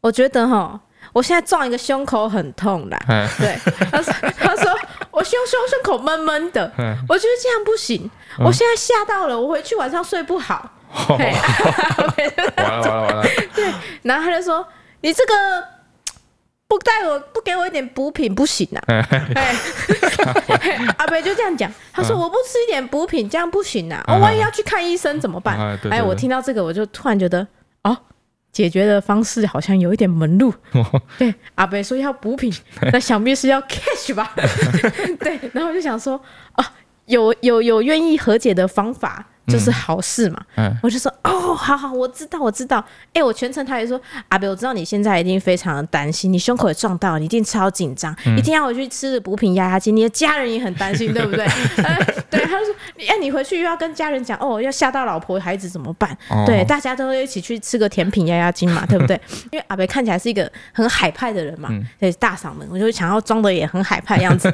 我觉得哈，我现在撞一个胸口很痛啦，嗯、对，他说，他说我胸胸胸口闷闷的，嗯、我觉得这样不行，嗯、我现在吓到了，我回去晚上睡不好。”对，完了完了完了！对，然后他就说：“你这个不带我不给我一点补品不行啊！”哎，阿北就这样讲，他说：“我不吃一点补品，这样不行啊！我万一要去看医生怎么办？”哎，我听到这个，我就突然觉得，哦，解决的方式好像有一点门路。对，阿北说要补品，那想必是要 cash 吧？对，然后我就想说，哦，有有有愿意和解的方法。就是好事嘛，嗯，我就说哦，好好，我知道，我知道。哎、欸，我全程他也说，阿北，我知道你现在一定非常的担心，你胸口也撞到，你一定超紧张，嗯、一定要回去吃补品压压惊，你的家人也很担心，对不对？呃、对，他就说，哎，你回去又要跟家人讲，哦，要吓到老婆孩子怎么办？哦、对，大家都会一起去吃个甜品压压惊嘛，对不对？因为阿北看起来是一个很海派的人嘛，嗯、对，大嗓门，我就想要装的也很海派的样子。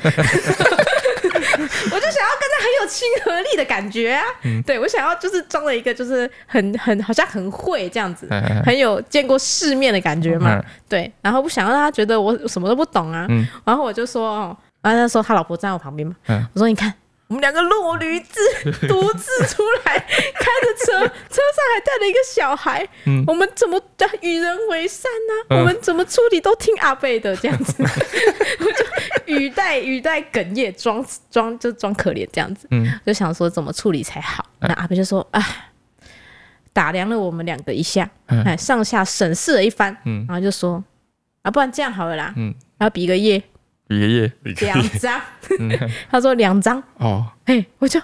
我就想要跟他很有亲和力的感觉啊，嗯、对，我想要就是装了一个就是很很好像很会这样子，嘿嘿嘿很有见过世面的感觉嘛，嗯、对，然后不想让他觉得我什么都不懂啊，嗯、然后我就说哦，然后他说他老婆站在我旁边嘛，嗯、我说你看。我们两个落驴子 独自出来，开着车，车上还带了一个小孩。嗯，我们怎么与人为善呢？我们怎么处理都听阿贝的这样子，我就语带语带哽咽，装装就装可怜这样子。嗯，就想说怎么处理才好。那阿贝就说：“啊，打量了我们两个一下，哎，上下审视了一番，嗯，然后就说：啊，不然这样好了啦，嗯，然后比个耶。”一个月两张，他说两张。哦，哎，我就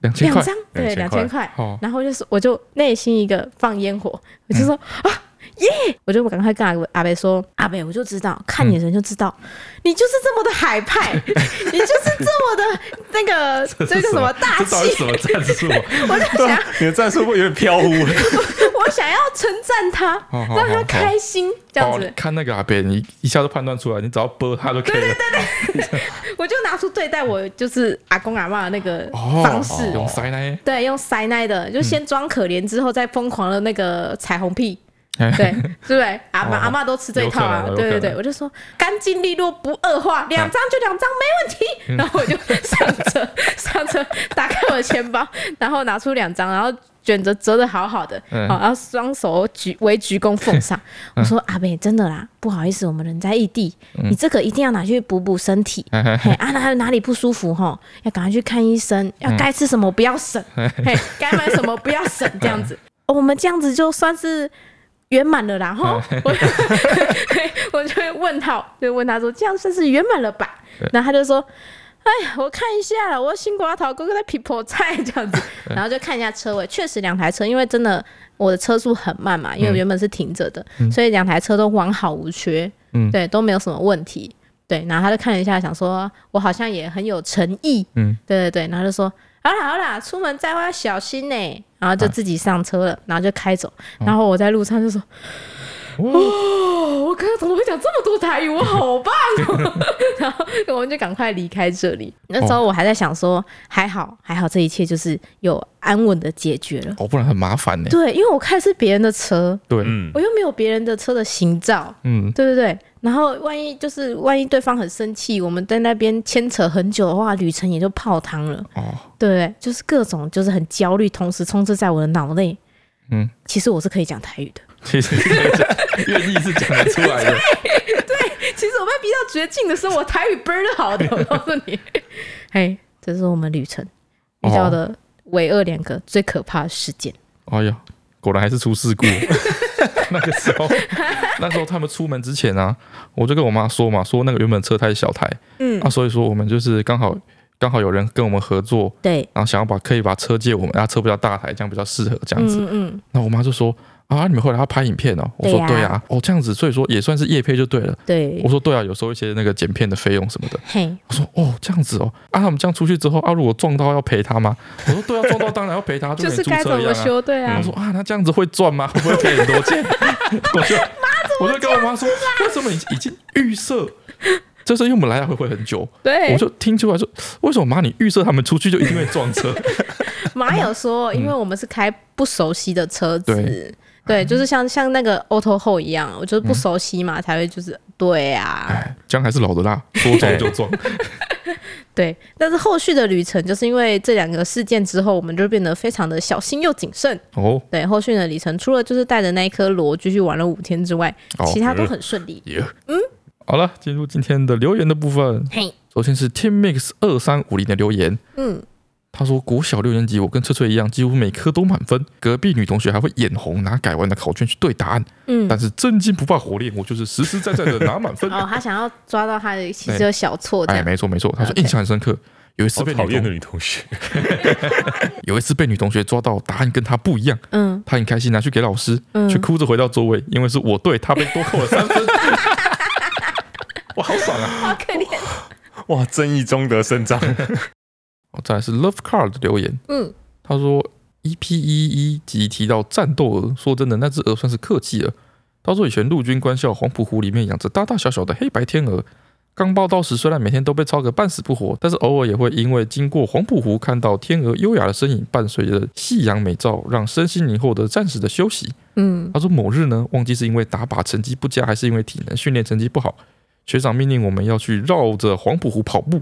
两千块，对，两千块，然后就是我就内心一个放烟火，我就说啊耶，我就赶快跟阿阿伯说，阿伯，我就知道看你的人就知道，你就是这么的海派，你就是这么的那个这个什么？大气，什么战术？我就想你的战术会有点飘忽。我想要称赞他，让他开心，这样子。看那个阿伯，你一下就判断出来，你只要播他就可以了。对对对对，我就拿出对待我就是阿公阿嬷的那个方式，用塞奶，对，用塞奶的，就先装可怜，之后再疯狂的那个彩虹屁，对，对不对？阿 妈阿妈都吃这一套啊，对对对，我就说干净利落不恶化，两张就两张没问题。然后我就上车 上车，打开我的钱包，然后拿出两张，然后。卷着折的好好的，好，然后双手举为鞠躬奉上。我说阿妹，真的啦，不好意思，我们人在异地，你这个一定要拿去补补身体。嘿，啊，哪哪里不舒服哈，要赶快去看医生。要该吃什么不要省，嘿，该买什么不要省，这样子。我们这样子就算是圆满了啦。哈，我 我就会问他，就问他说，这样算是圆满了吧？然后他就说。哎呀，我看一下，我新瓜桃哥哥在劈破菜这样子，然后就看一下车位，确实两台车，因为真的我的车速很慢嘛，因为原本是停着的，嗯、所以两台车都完好无缺，嗯，对，都没有什么问题，对，然后他就看了一下，想说我好像也很有诚意，嗯，对对对，然后就说好啦好啦，出门在外要小心呢，然后就自己上车了，然后就开走，然后我在路上就说。哦，我刚刚怎么会讲这么多台语？我好棒哦！然后我们就赶快离开这里。那时候我还在想说，还好还好，这一切就是有安稳的解决了。哦，不然很麻烦呢。对，因为我开的是别人的车，对，我又没有别人的车的行照，嗯，对对对。然后万一就是万一对方很生气，我们在那边牵扯很久的话，旅程也就泡汤了。哦，对，就是各种就是很焦虑，同时充斥在我的脑内。嗯，其实我是可以讲台语的。其实愿意是讲得出来的。对，其实我被逼到绝境的时候，我台语倍儿好的。我告诉你，嘿，这是我们旅程遇到的唯二两个最可怕的事件。哎呀，果然还是出事故。那个时候，那时候他们出门之前啊，我就跟我妈说嘛，说那个原本车太小台，嗯，啊，所以说我们就是刚好刚好有人跟我们合作，对，然后想要把可以把车借我们，啊，车比较大台，这样比较适合这样子，嗯嗯，那我妈就说。啊！你们后来要拍影片哦？我说对啊，哦这样子，所以说也算是业配就对了。对，我说对啊，有时候一些那个剪片的费用什么的。嘿，我说哦这样子哦，啊他们这样出去之后啊，如果撞到要赔他吗？我说对啊，撞到当然要赔他，就是该怎么修对啊。我说啊，那这样子会赚吗？会不会赔很多钱？我就我就跟我妈说，为什么已已经预设，就是因为我们来来回回很久，对，我就听出来说，为什么妈你预设他们出去就一定会撞车？妈有说，因为我们是开不熟悉的车子。对，就是像像那个 Auto Hold 一样，我就是不熟悉嘛，嗯、才会就是对啊。哎，姜还是老的辣，说撞就撞。对，但是后续的旅程，就是因为这两个事件之后，我们就变得非常的小心又谨慎。哦，对，后续的旅程除了就是带着那一颗螺继续玩了五天之外，哦、其他都很顺利。嗯，嗯好了，进入今天的留言的部分。嘿，首先是 Team Mix 二三五零的留言。嗯。他说：“国小六年级，我跟翠翠一样，几乎每科都满分。隔壁女同学还会眼红，拿改完的考卷去对答案。嗯，但是真金不怕火炼，我就是实实在在的拿满分。哦，他想要抓到他的其实有小错。哎，没错没错。他说印象很深刻，有一次被讨厌的女同学，有一次被女同学抓到答案跟他不一样。嗯，他很开心拿去给老师，却哭着回到座位，因为是我对他被多扣了三分。哇，好爽啊！好可怜。哇，正义中得伸张。”再来是 Love Car 的留言，嗯，他说 EP 一一集提到战斗鹅，说真的，那只鹅算是客气了。他说以前陆军官校黄埔湖里面养着大大小小的黑白天鹅，刚报到时虽然每天都被操个半死不活，但是偶尔也会因为经过黄埔湖看到天鹅优雅的身影，伴随着夕阳美照，让身心灵获得暂时的休息。嗯，他说某日呢，忘记是因为打靶成绩不佳，还是因为体能训练成绩不好，学长命令我们要去绕着黄埔湖跑步。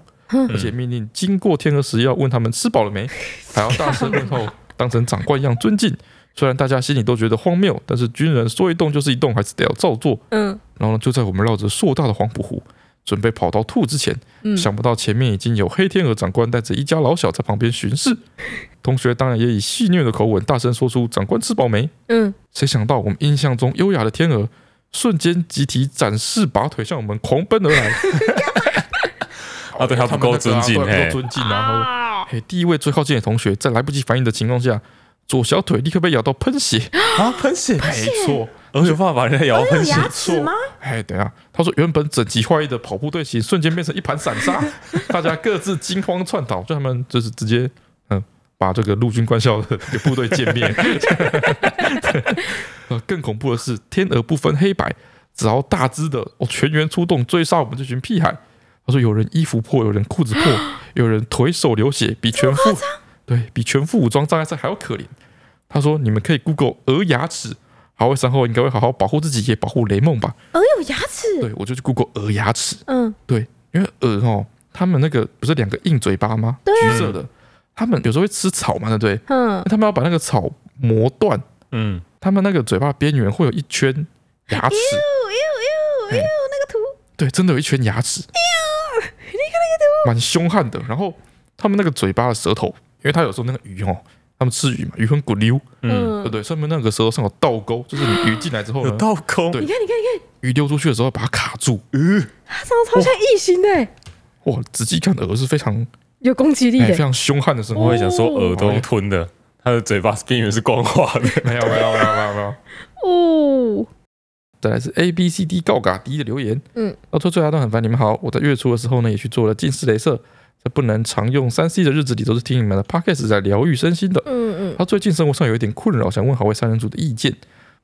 而且命令经过天鹅时要问他们吃饱了没，还要大声问候，当成长官一样尊敬。虽然大家心里都觉得荒谬，但是军人说一动就是一动，还是得要照做。嗯，然后呢，就在我们绕着硕大的黄浦湖准备跑到吐之前，嗯、想不到前面已经有黑天鹅长官带着一家老小在旁边巡视。同学当然也以戏谑的口吻大声说出：“长官吃饱没？”嗯，谁想到我们印象中优雅的天鹅瞬间集体展示拔腿向我们狂奔而来。啊，对他不够尊敬，不够尊敬，然后，嘿，第一位最靠近的同学在来不及反应的情况下，左小腿立刻被咬到喷血。啊，喷血，没错，而且爸爸把人家咬喷血，错吗？哎，等下，他说原本整齐划一的跑步队形瞬间变成一盘散沙，大家各自惊慌窜逃，就他们就是直接嗯，把这个陆军官校的部队歼灭。呃，更恐怖的是，天鹅不分黑白，只要大只的哦，全员出动追杀我们这群屁孩。他说：“有人衣服破，有人裤子破，有人腿手流血，比全副对比全副武装障碍赛还要可怜。”他说：“你们可以 Google 鹅牙齿，好，我三后应该会好好保护自己，也保护雷梦吧。”鹅有牙齿？对，我就去 Google 鹅牙齿。嗯，对，因为鹅哦，他们那个不是两个硬嘴巴吗？对啊、橘色的，他们有时候会吃草嘛，对不对？嗯，他们要把那个草磨断。嗯，他们那个嘴巴边缘会有一圈牙齿。哟哟哟哟，那个图。对，真的有一圈牙齿。蛮凶悍的，然后他们那个嘴巴的舌头，因为他有时候那个鱼哦，他们吃鱼嘛，鱼很骨溜，嗯，对不对？上面那个舌头上有倒钩，就是你鱼进来之后有倒钩，对，你看，你看，你看，鱼丢出去的时候把它卡住，嗯，它长得超像异形的，哇，仔细看鹅是非常有攻击力的，非常凶悍的生物。我也想说耳朵用吞的，它的嘴巴边缘是光滑的，没有，没有，没有，没有，没有，哦。再来是 A B C D 告嘎迪的留言，嗯，我说最后都很烦，你们好，我在月初的时候呢也去做了近视雷射，在不能常用三 C 的日子里，都是听你们的 Podcast 在疗愈身心的，嗯嗯，他最近生活上有一点困扰，想问好位三人组的意见。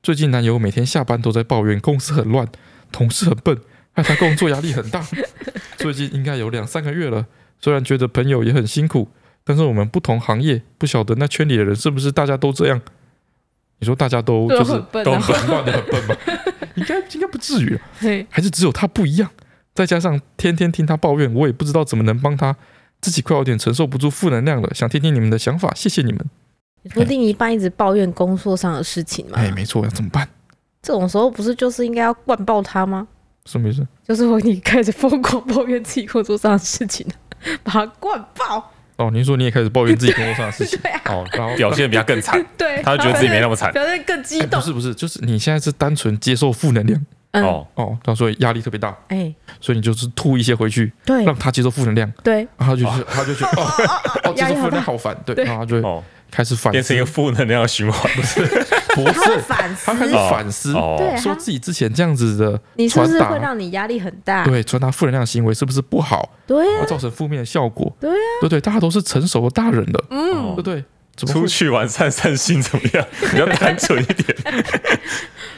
最近男友每天下班都在抱怨公司很乱，同事很笨，害他工作压力很大。最近应该有两三个月了，虽然觉得朋友也很辛苦，但是我们不同行业，不晓得那圈里的人是不是大家都这样？你说大家都就是都很乱的很笨吗？应该应该不至于了。还是只有他不一样，再加上天天听他抱怨，我也不知道怎么能帮他。自己快有点承受不住负能量了，想听听你们的想法，谢谢你们。不是另一半一直抱怨工作上的事情吗？哎，没错，要怎么办？这种时候不是就是应该要灌爆他吗？什么意思？就是说你开始疯狂抱怨自己工作上的事情，把他灌爆。哦，您说你也开始抱怨自己工作上的事情，啊、哦，然后表现比他更惨，对，他就觉得自己没那么惨，表现更激动。不是不是，就是你现在是单纯接受负能量。哦。哦，他说压力特别大，哎，所以你就是吐一些回去，对，让他接受负能量，对，然后他就他就觉得哦哦，接受负能量好烦，对，然后他就开始反，变成一个负能量的循环，不是，不是反思，他开始反思，对，说自己之前这样子的，你是不是会让你压力很大？对，传达负能量的行为是不是不好？对，会造成负面的效果，对呀，对对，大家都是成熟的大人了，嗯，对对。出去玩散散心怎么样？比较单纯一点。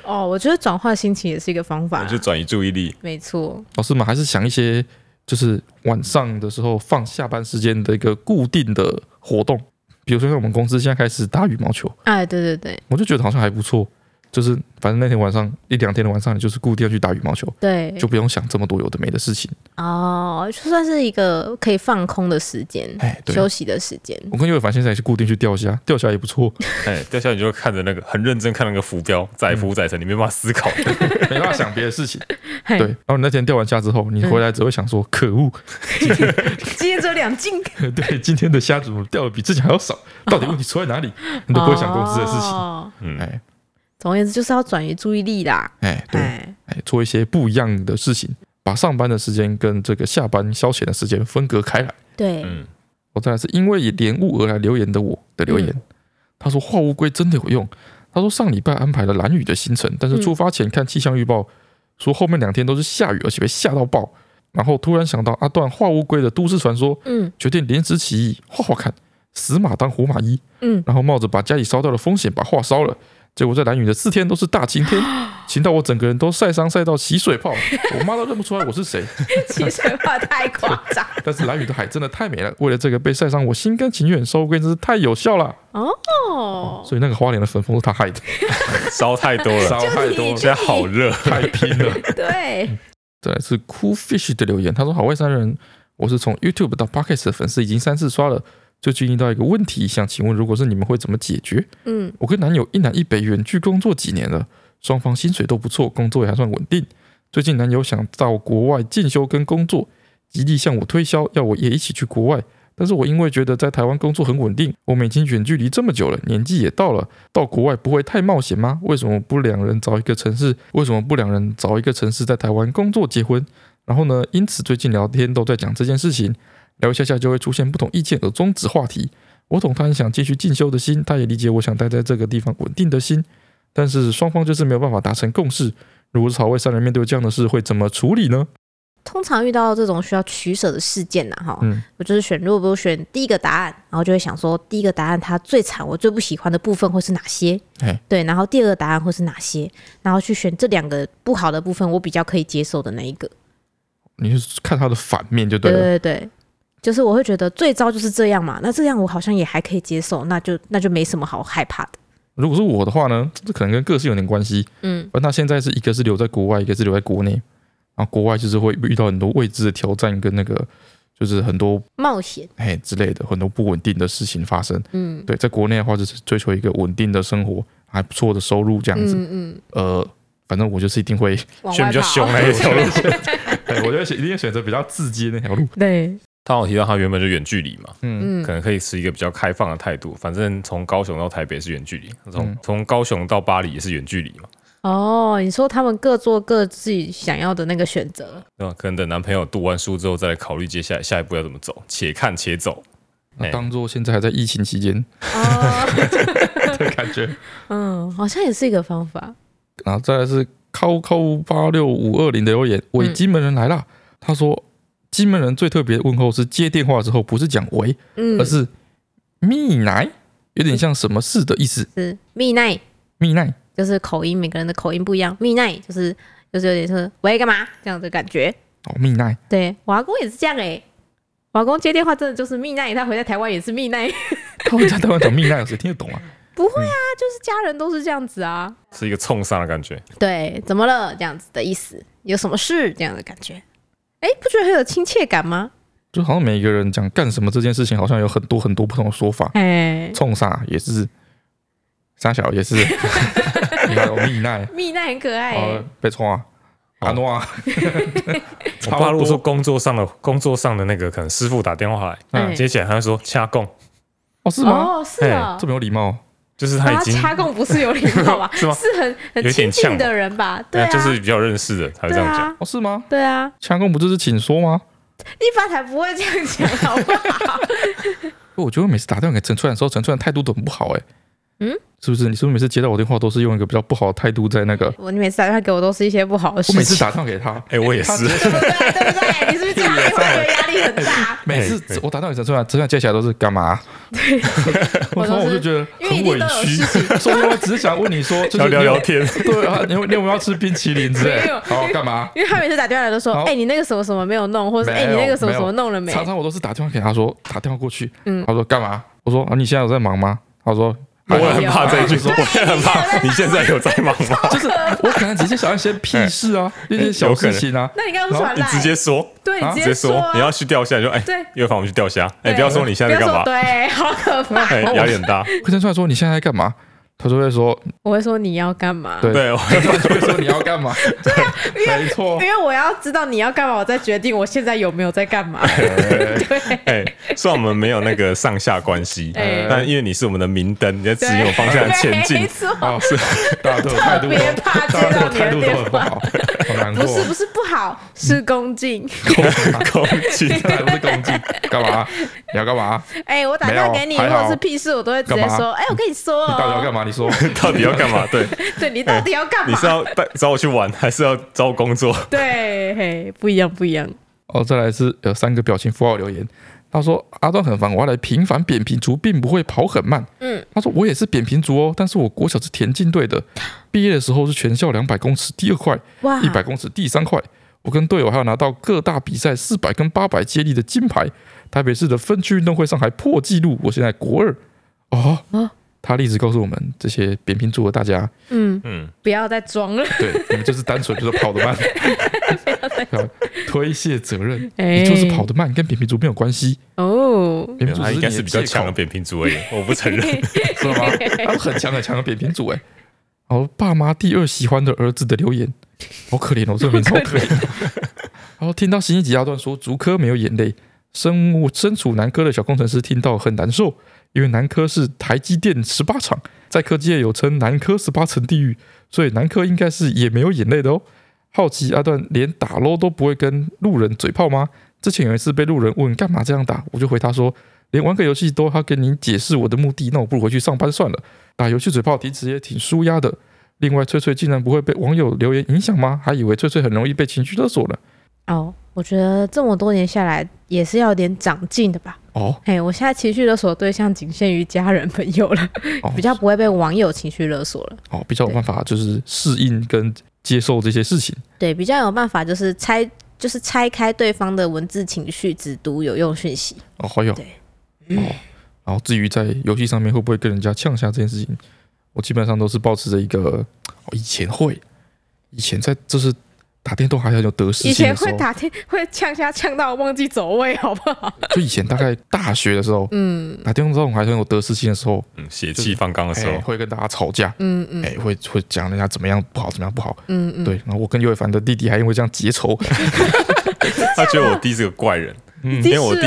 哦，我觉得转换心情也是一个方法，就转移注意力。没错。老师们还是想一些，就是晚上的时候放下班时间的一个固定的活动，比如说像我们公司现在开始打羽毛球。哎，对对对，我就觉得好像还不错。就是反正那天晚上一两天的晚上，你就是固定要去打羽毛球，对，就不用想这么多有的没的事情。哦，就算是一个可以放空的时间，哎，休息的时间。我跟尤伟凡现在也是固定去钓虾，钓虾也不错。哎，钓虾你就看着那个很认真看那个浮标，载浮载沉，你没办法思考，没办法想别的事情。对，然后你那天钓完虾之后，你回来只会想说：可恶，今天只有两斤。对，今天的虾怎么钓的比之前还要少？到底问题出在哪里？你都不会想公司的事情。嗯，哎。总而言之，就是要转移注意力啦。哎，对，哎，做一些不一样的事情，把上班的时间跟这个下班消遣的时间分隔开来。对，嗯，我再来是因为以莲雾而来留言的我的留言，嗯、他说画乌龟真的有用。他说上礼拜安排了蓝雨的行程，但是出发前看气象预报说后面两天都是下雨，而且被吓到爆。然后突然想到阿段画乌龟的都市传说，嗯，决定临时起意画画看，死马当活马医，嗯，然后冒着把家里烧掉的风险把画烧了。结果在兰屿的四天都是大晴天，晴到我整个人都晒伤晒到起水泡，我妈都认不出来我是谁。起水泡太夸张。但是兰屿的海真的太美了，为了这个被晒伤，我心甘情愿烧乌龟，真是太有效了。哦，所以那个花莲的粉风是他害的，烧太多了，烧太多了，现在好热，太拼了。对，再来是 Cool Fish 的留言，他说：“好外山人，我是从 YouTube 到 Pocket 的粉丝，已经三次刷了。”最近遇到一个问题，想请问，如果是你们会怎么解决？嗯，我跟男友一南一北远距工作几年了，双方薪水都不错，工作也还算稳定。最近男友想到国外进修跟工作，极力向我推销，要我也一起去国外。但是我因为觉得在台湾工作很稳定，我们已经远距离这么久了，年纪也到了，到国外不会太冒险吗？为什么不两人找一个城市？为什么不两人找一个城市在台湾工作结婚？然后呢？因此最近聊天都在讲这件事情。聊一下下就会出现不同意见而终止话题。我懂他很想继续进修的心，他也理解我想待在这个地方稳定的心。但是双方就是没有办法达成共识。如果是好味三人面对这样的事会怎么处理呢？通常遇到这种需要取舍的事件呢，哈，嗯，我就是选，如果不选第一个答案，然后就会想说，第一个答案它最惨，我最不喜欢的部分会是哪些？嘿对，然后第二个答案会是哪些？然后去选这两个不好的部分，我比较可以接受的那一个。你是看它的反面就对了，对对对。就是我会觉得最糟就是这样嘛，那这样我好像也还可以接受，那就那就没什么好害怕的。如果是我的话呢，这可能跟个性有点关系。嗯，而他现在是一个是留在国外，一个是留在国内，然后国外就是会遇到很多未知的挑战跟那个就是很多冒险哎之类的很多不稳定的事情发生。嗯，对，在国内的话就是追求一个稳定的生活，还不错的收入这样子。嗯嗯。呃，反正我就是一定会选比较凶那一条路线。对，我觉得选一定选择比较直接那条路。对。他有提到他原本就远距离嘛，嗯，可能可以持一个比较开放的态度。反正从高雄到台北是远距离，从从高雄到巴黎也是远距离嘛。哦，你说他们各做各自己想要的那个选择，对吧？可能等男朋友读完书之后再来考虑接下来下一步要怎么走，且看且走。那当做现在还在疫情期间，的感觉，嗯，好像也是一个方法。然后再来是扣扣八六五二零的留言，伪金门人来了，他说。金门人最特别的问候是接电话之后不是讲喂，嗯，而是密奶，有点像什么事的意思。是密奈，密奶就是口音，每个人的口音不一样。密奈就是就是有点是喂干嘛这样的感觉。哦，密奶，对，我阿公也是这样哎、欸，我阿公接电话真的就是密奈，他回在台湾也是密奶。他回在台湾讲密奶，有谁听得懂啊？不会啊，就是家人都是这样子啊，是一个冲上的感觉。对，怎么了？这样子的意思，有什么事？这样的感觉，哎，不觉得很有亲切感吗？就好像每一个人讲干什么这件事情，好像有很多很多不同的说法。哎，冲啥也是，三小也是，你看有蜜奈，蜜奈很可爱。被冲啊，阿诺啊。我爸如果说工作上的工作上的那个，可能师傅打电话来，接起来他会说掐供。哦，是吗？哦，是啊，这么有礼貌。就是他已经掐供不是有礼貌吧？是吗？是很很亲近的人吧？对啊，就是比较认识的才会这样讲。哦，是吗？对啊，掐供不就是请说吗？一般才不会这样讲，好不好？我觉得每次打电话给陈川的时候，陈川态度都很不好，哎，嗯。是不是？你是不是每次接到我电话都是用一个比较不好的态度在那个？我你每次打电话给我都是一些不好的事情。我每次打电话给他，哎，我也是，对不 对？对不对？你是不是这样会觉得压力很大？每次我打电话给陈川，陈川接起来都是干嘛？对，我说我就觉得很委屈，所以我只是想问你说，就是聊聊天，对啊，你你有没有要吃冰淇淋之类？好，干嘛？因为他每次打电话来都说，哎，你那个什么什么没有弄，或者哎，你那个什么什么弄了没？常常我都是打电话给他说，打电话过去，嗯，他说干嘛？我说啊，你现在有在忙吗？他说。我也很怕这一句，说我也很怕。你现在有在忙吗？就是我可能只是想一些屁事啊，一些小事情啊。那你刚刚说你直接说，对，直接说，你要去钓虾就哎，因为反正我们去钓虾，哎，不要说你现在在干嘛，对，好可怕，压力很大。会生出来说你现在在干嘛？他就会说，我会说你要干嘛？对，我就会说你要干嘛？对啊，没错，因为我要知道你要干嘛，我再决定我现在有没有在干嘛。对，哎，虽然我们没有那个上下关系，但因为你是我们的明灯，你在指引我方向前进。没错，啊，是大家都态度，别怕接到你的电话，好难过。不是不是不好，是恭敬，恭恭敬，不是恭敬，干嘛？你要干嘛？哎，我打电话给你，如果是屁事，我都会直接说，哎，我跟你说，你到底要干嘛？你说 到底要干嘛？对，对你到底要干嘛？你是要带找我去玩，还是要找我工作？对，嘿，不一样，不一样。哦，再来是有三个表情符号留言。他说：“阿段很烦，我要来平反扁平足，并不会跑很慢。”嗯，他说：“我也是扁平足哦，但是我国小是田径队的，毕业的时候是全校两百公尺第二块，哇，一百公尺第三块。我跟队友还有拿到各大比赛四百跟八百接力的金牌，台北市的分区运动会上还破纪录。我现在国二。哦。啊”他一直告诉我们这些扁平足的大家，嗯嗯，不要再装了。对，你们就是单纯就是跑得慢，推卸责任，你就是跑得慢，跟扁平足没有关系哦。扁平足应该是比较强的扁平足而已，我不承认，是吗？他很强很强的扁平足哎。然后爸妈第二喜欢的儿子的留言，好可怜哦，这个名字好可怜。然后听到新一集阿段说竹科没有眼泪，生物身处南科的小工程师听到很难受。因为南科是台积电十八厂，在科技界有称南科十八层地狱，所以南科应该是也没有眼泪的哦。好奇阿段连打撸都不会跟路人嘴炮吗？之前有一次被路人问干嘛这样打，我就回他说，连玩个游戏都要跟你解释我的目的，那我不如回去上班算了。打游戏嘴炮其实也挺舒压的。另外，翠翠竟然不会被网友留言影响吗？还以为翠翠很容易被情绪勒索了。哦，我觉得这么多年下来也是要有点长进的吧。哦，哎，我现在情绪勒索的对象仅限于家人朋友了，哦、比较不会被网友情绪勒索了。哦，比较有办法就是适应跟接受这些事情。对，比较有办法就是拆，就是拆开对方的文字情绪，只读有用讯息。哦，好有，对，哦，然后至于在游戏上面会不会跟人家呛下这件事情，我基本上都是保持着一个，哦、以前会，以前在就是。打电动还要有得失心。以前会打电 会呛下呛到忘记走位，好不好？就以前大概大学的时候，嗯，打电动这种还很有得失心的时候，嗯，血气方刚的时候，会跟大家吵架，嗯嗯，哎，会会讲人家怎么样不好，怎么样不好，嗯嗯，对。然后我跟尤伟凡的弟弟还因为这样结仇，他觉得我弟是个怪人，因为我弟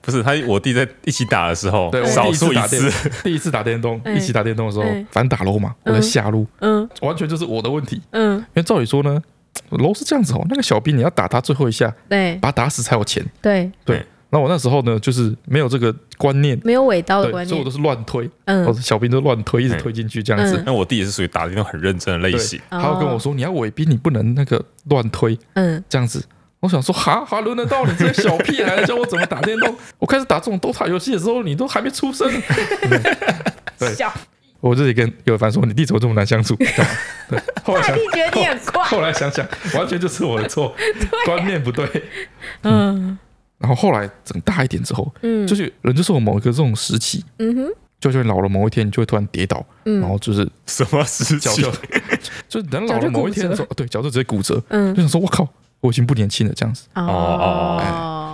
不是他，我弟在一起打的时候，对，少数一次，第一次打电动，一起打电动的时候，反正打楼嘛，我在下路，嗯，完全就是我的问题，嗯，因为照理说呢。楼是这样子哦，那个小兵你要打他最后一下，对，把他打死才有钱。对对，那我那时候呢，就是没有这个观念，没有尾刀的观念，所以我都是乱推，嗯，小兵都乱推，一直推进去这样子。那我弟也是属于打的那种很认真的类型，他会跟我说，你要尾兵，你不能那个乱推，嗯，这样子。我想说，哈哈，轮得到你这个小屁孩教我怎么打电动？我开始打这种 DOTA 游戏的时候，你都还没出生。对。我自己跟有凡说：“你弟怎么这么难相处？”对，后来想，觉得你很怪。后来想想，完全就是我的错，观念不对。嗯，然后后来长大一点之后，嗯，就是人就是我某一个这种时期，嗯哼，就就老了某一天，你就会突然跌倒，然后就是什么事情？就 就人老了某一天的时候，对，脚就直接骨折。嗯，就想说，我靠，我已经不年轻了，这样子。哦哦，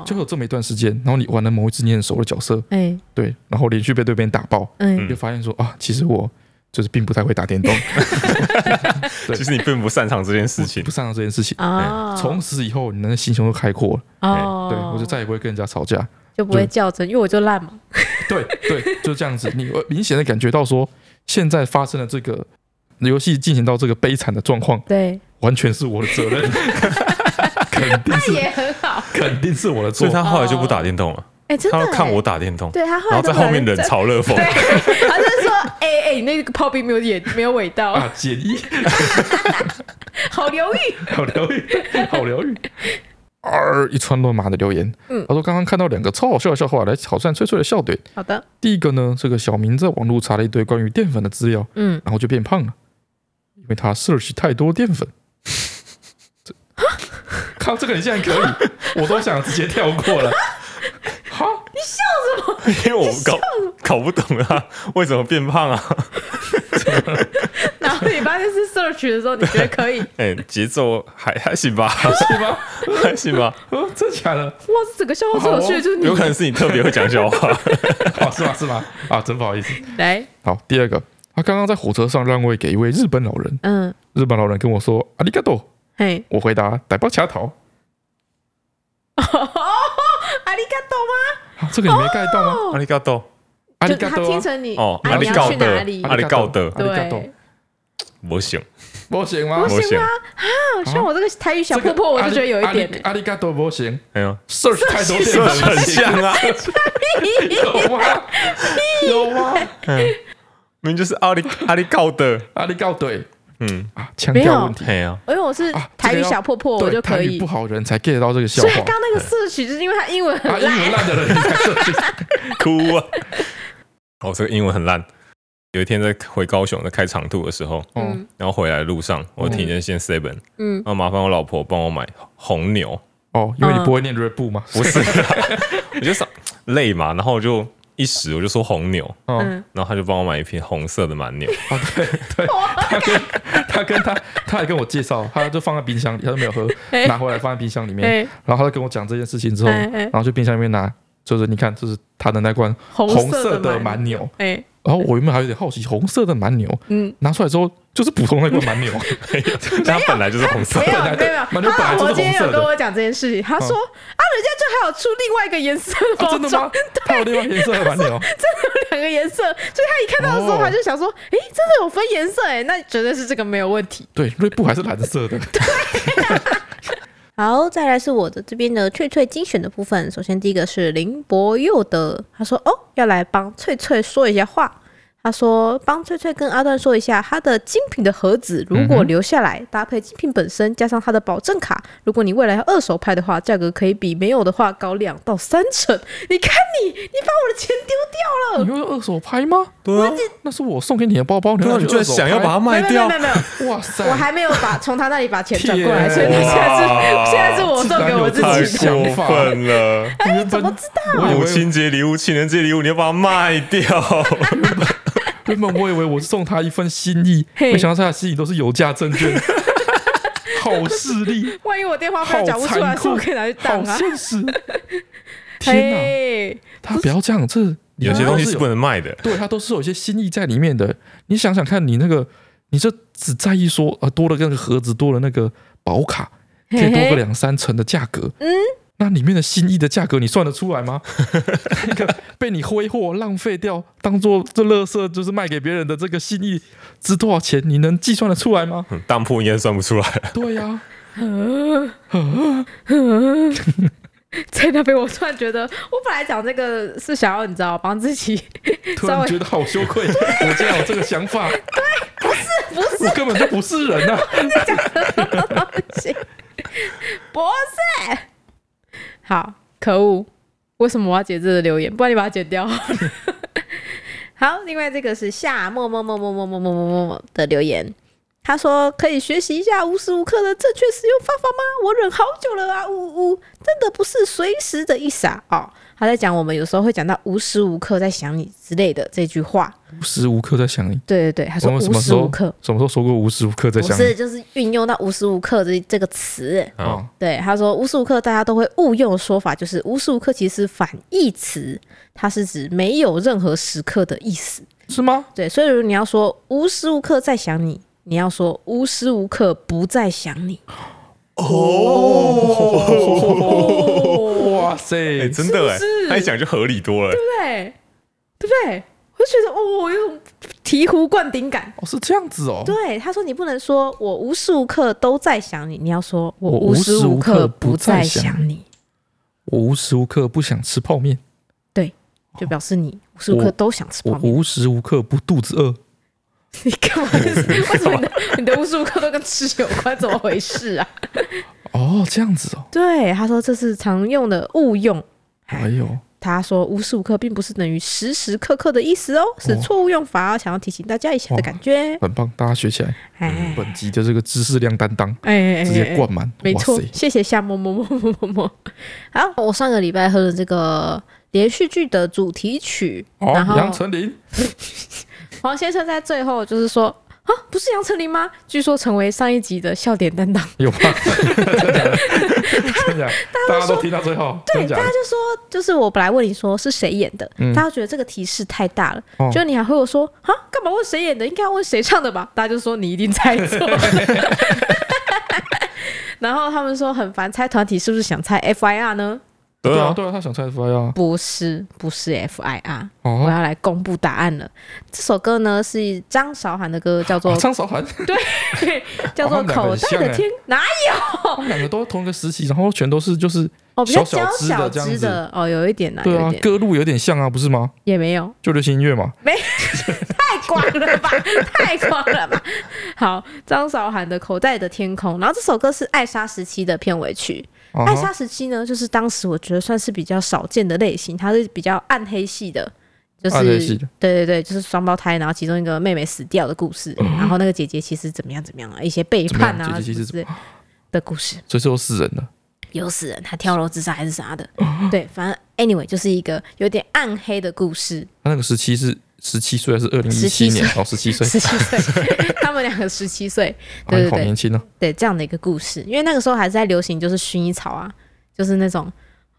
就有这么一段时间，然后你玩了某一只你很熟的角色，哎，对，然后连续被对面打爆，嗯，就发现说啊，其实我就是并不太会打电动。其实你并不擅长这件事情，不擅长这件事情。啊，从此以后，你的心胸就开阔了。哦，对，我就再也不会跟人家吵架。就不会较真，因为我就烂嘛。对对，就这样子。你明显的感觉到说，现在发生了这个游戏进行到这个悲惨的状况，对，完全是我的责任。肯定是也很好，肯定是我的错。所以他后来就不打电动了。哎，真的，他要看我打电动。对他后来，然后在后面冷嘲热讽。他就说：“哎哎，那个炮兵没有演，没有尾道 啊，解一，好疗愈，好疗愈，好疗愈。”二一串乱码的留言，嗯，他说刚刚看到两个超好笑的笑话来挑战脆脆的笑点。好的，第一个呢，这个小明在网络查了一堆关于淀粉的资料，嗯，然后就变胖了，因为他 search 太多淀粉。这，靠，这个你现在可以，我都想直接跳过了。好，你笑什么？因为我搞搞不懂啊，为什么变胖啊？然后你发现是 search 的时候，你觉得可以？哎，节奏还还行吧？还行吧？还行吧？哦，真的假的？哇，这整个笑话这么有趣，就是你有可能是你特别会讲笑话。哦，是吗？是吗？啊，真不好意思。来，好，第二个，他刚刚在火车上让位给一位日本老人。嗯，日本老人跟我说“阿里嘎多”，嘿，我回答“逮包卡头”。哦，阿里嘎多吗？这个你没盖到吗？阿里嘎多。就他听成你哦，阿里高德，阿里高德，对，不行，不行吗？不行吗？啊，像我这个台语小破破，我就觉得有一点。阿里嘎多不行，哎呀，search 太多地方很像啊，有吗？有吗？明明就是阿里阿里高德，阿里高德，嗯啊，腔调问题啊，因为我是台语小破破，我就可以。不好人才 get 到这个笑话。所以刚那个 search 就是因为他英文很烂，英文烂的人哭啊。哦，这个英文很烂。有一天在回高雄，在开长途的时候，嗯，然后回来的路上，我听见先 seven，嗯，然后麻烦我老婆帮我买红牛。哦，因为你不会念 Red Bull 吗？不是，我就想累嘛，然后我就一时我就说红牛，嗯，然后他就帮我买一瓶红色的蛮牛。哦，对对，他跟 他跟他他还跟我介绍，他就放在冰箱里，他都没有喝，拿回来放在冰箱里面，然后他就跟我讲这件事情之后，然后去冰箱里面拿。就是你看，就是他的那罐红色的蛮牛，哎，然后我原本还有点好奇，红色的蛮牛，嗯，拿出来之后就是普通那罐蛮牛，它本来就是红色，没有没有没有，蛮牛就是红色的。我今天有跟我讲这件事情，他说啊，人家就还有出另外一个颜色的包装，真的吗？他有另外颜色的蛮牛，真的有两个颜色，所以他一看到的时候，他就想说，哎，真的有分颜色，哎，那绝对是这个没有问题。对，瑞布还是蓝色的。对。好，再来是我的这边的翠翠精选的部分。首先第一个是林博佑的，他说：“哦，要来帮翠翠说一下话。”他说：“帮翠翠跟阿段说一下，他的精品的盒子如果留下来，搭配精品本身，加上他的保证卡，如果你未来要二手拍的话，价格可以比没有的话高两到三成。你看你，你把我的钱丢掉了。你用二手拍吗？对啊，那是我送给你的包包，你居然想要把它卖掉？没有没有没有，哇塞，我还没有把从他那里把钱转过来，所以现在是现在是我送给我自己的。太过分了！哎，怎么知道？母亲节礼物、情人节礼物，你要把它卖掉？原本我以为我是送他一份心意，没想到他的心意都是有价证券，好势力。万一我电话费缴不出来，是不是可以拿去当啊？好现实！天哪，他不要这样，这有些东西是不能卖的。对，他都是有一些心意在里面的。你想想看，你那个，你这只在意说啊，多了那个盒子，多了那个保卡，可以多个两三成的价格。嗯。那里面的心意的价格你算得出来吗？那个被你挥霍浪费掉，当做这垃圾就是卖给别人的这个心意值多少钱？你能计算得出来吗？当铺应该算不出来。对呀、啊，在那边我突然觉得，我本来讲这个是想要你知道帮自己，突然觉得好羞愧，我竟然有这个想法。对，不是不是，我根本就不是人啊！你讲的什么东西？不是。好，可恶！为什么我要解这个留言？不然你把它剪掉。好，另外这个是夏默默默默默默默默默的留言。他说可以学习一下无时无刻的正确使用方法吗？我忍好久了啊，呜呜，真的不是随时的意思啊。哦，他在讲我们有时候会讲到无时无刻在想你之类的这句话。无时无刻在想你。对对对，他说无时无刻，什么时候说过无时无刻在想你？不是，就是运用到无时无刻这这个词。哦，对，他说无时无刻大家都会误用的说法，就是无时无刻其实是反义词，它是指没有任何时刻的意思。是吗？对，所以如果你要说无时无刻在想你。你要说无时无刻不在想你哦，哇塞，欸、真的哎，他一讲就合理多了，对不对？对不对？我就觉得哦，有种醍醐灌顶感。哦，是这样子哦。对，他说你不能说我无时无刻都在想你，你要说我无时无刻不在想你。我无时无刻不想吃泡面，对，就表示你无时无刻都想吃泡面。我无时无刻不肚子饿。你干嘛？为什么你的 你的无时无刻都跟吃有关？怎么回事啊？哦，这样子哦。对，他说这是常用的误用。哎呦，他说无时无刻并不是等于时时刻刻的意思哦，是错误用法，想要提醒大家一下的感觉。很棒，大家学起来。哎，本集的这个知识量担当，哎，直接灌满。没错，谢谢夏么么么么么么。好，我上个礼拜喝了这个连续剧的主题曲，然后杨丞琳。黄先生在最后就是说啊，不是杨丞琳吗？据说成为上一集的笑点担当。有吗？真的？大家都听到最后。对，大家就说，就是我本来问你说是谁演的，大家觉得这个提示太大了，就你还会我说啊，干嘛问谁演的？应该要问谁唱的吧？大家就说你一定猜错。然后他们说很烦，猜团体是不是想猜 FIR 呢？对啊，对啊，他想猜 FIR，不是，不是 FIR，我要来公布答案了。这首歌呢是张韶涵的歌，叫做张韶涵，对，叫做口袋的天，哪有？他们两个都同一个时期，然后全都是就是小小只的这样子，哦，有一点难，对啊，歌路有点像啊，不是吗？也没有，就流行音乐嘛，没，太广了吧，太广了吧。好，张韶涵的口袋的天空，然后这首歌是艾莎时期的片尾曲。艾莎时期呢，就是当时我觉得算是比较少见的类型，它是比较暗黑系的，就是对对对，就是双胞胎，然后其中一个妹妹死掉的故事，然后那个姐姐其实怎么样怎么样啊，一些背叛啊，姐姐其实是的故事，所以是有死人的，有死人，他跳楼自杀还是啥的，对，反正 anyway 就是一个有点暗黑的故事。他那个时期是。十七岁还是二零一七年？哦，十七岁，十七岁，他们两个十七岁，对对对，好年轻哦。对，这样的一个故事，因为那个时候还是在流行，就是薰衣草啊，就是那种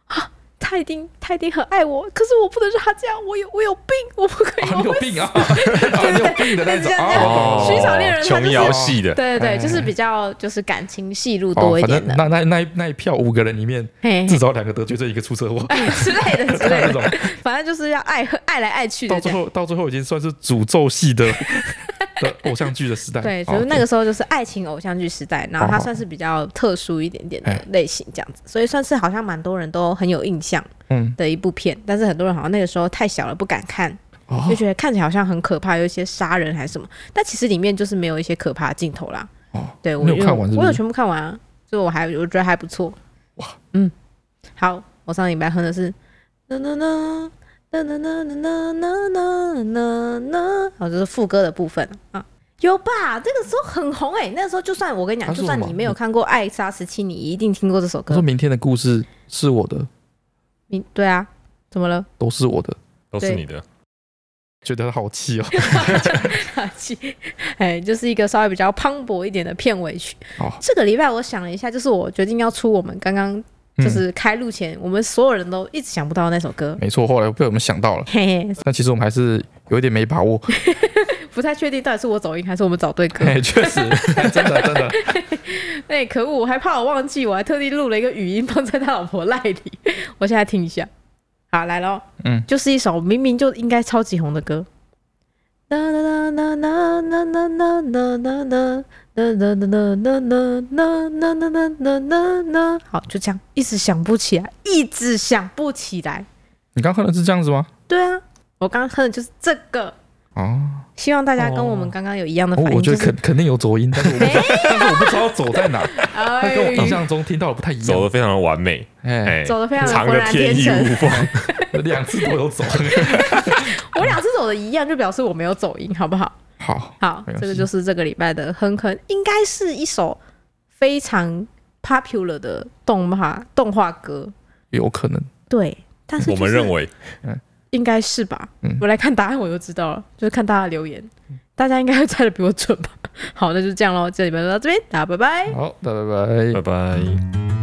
啊。他一定，他一定很爱我，可是我不能让他这样。我有，我有病，我不可以。你有病啊！你有病的那种。哦，寻找恋人，琼瑶系的，对对对，就是比较就是感情戏路多一点的。那那那那一票五个人里面，至少两个得罪，这一个出车祸之类的之类的。反正就是要爱爱来爱去的。到最后，到最后已经算是诅咒系的的偶像剧的时代。对，就是那个时候就是爱情偶像剧时代，然后它算是比较特殊一点点的类型这样子，所以算是好像蛮多人都很有印象。嗯，的一部片，但是很多人好像那个时候太小了不敢看，哦、就觉得看起来好像很可怕，有一些杀人还是什么，但其实里面就是没有一些可怕的镜头啦。哦，对我有看完是是，我有全部看完啊，所以我还我觉得还不错。哇，嗯，好，我上礼拜哼的是呐呐呐呐呐呐呐呐呐呐，好，这是副歌的部分啊，有吧？这个时候很红哎、欸，那个时候就算我跟你讲，就算你没有看过《爱莎时期》，你一定听过这首歌。说明天的故事是我的。对啊，怎么了？都是我的，都是你的，觉得好气哦，好气！哎，就是一个稍微比较磅礴一点的片尾曲。哦，这个礼拜我想了一下，就是我决定要出我们刚刚就是开录前，我们所有人都一直想不到那首歌。没错，后来被我们想到了。嘿嘿，但其实我们还是有一点没把握，不太确定到底是我走音还是我们找对歌。哎，确实，真 的真的。哎，可恶！我还怕我忘记，我还特地录了一个语音放在他老婆赖里。我现在听一下，好来喽。嗯，就是一首明明就应该超级红的歌。呐呐呐呐呐呐呐呐呐呐呐呐呐呐呐呐呐呐呐呐呐。好，就这样，一直想不起来，一直想不起来。你刚哼的是这样子吗？对啊，我刚哼的就是这个。哦，希望大家跟我们刚刚有一样的反应。我觉得肯肯定有走音，但是我不知道，但是我不知道走在哪。他跟我印象中听到的不太一样，走的非常的完美，哎，走的非常的浑然天成。两次都有走，我两次走的一样，就表示我没有走音，好不好？好，好，这个就是这个礼拜的哼哼，应该是一首非常 popular 的动画动画歌，有可能。对，但是、就是、我们认为，嗯，应该是吧。嗯，我来看答案，我就知道了，就是看大家留言，大家应该会猜的比我准吧。好，那就这样喽，这礼拜就到这边，大家拜拜。好，大家拜拜，拜拜。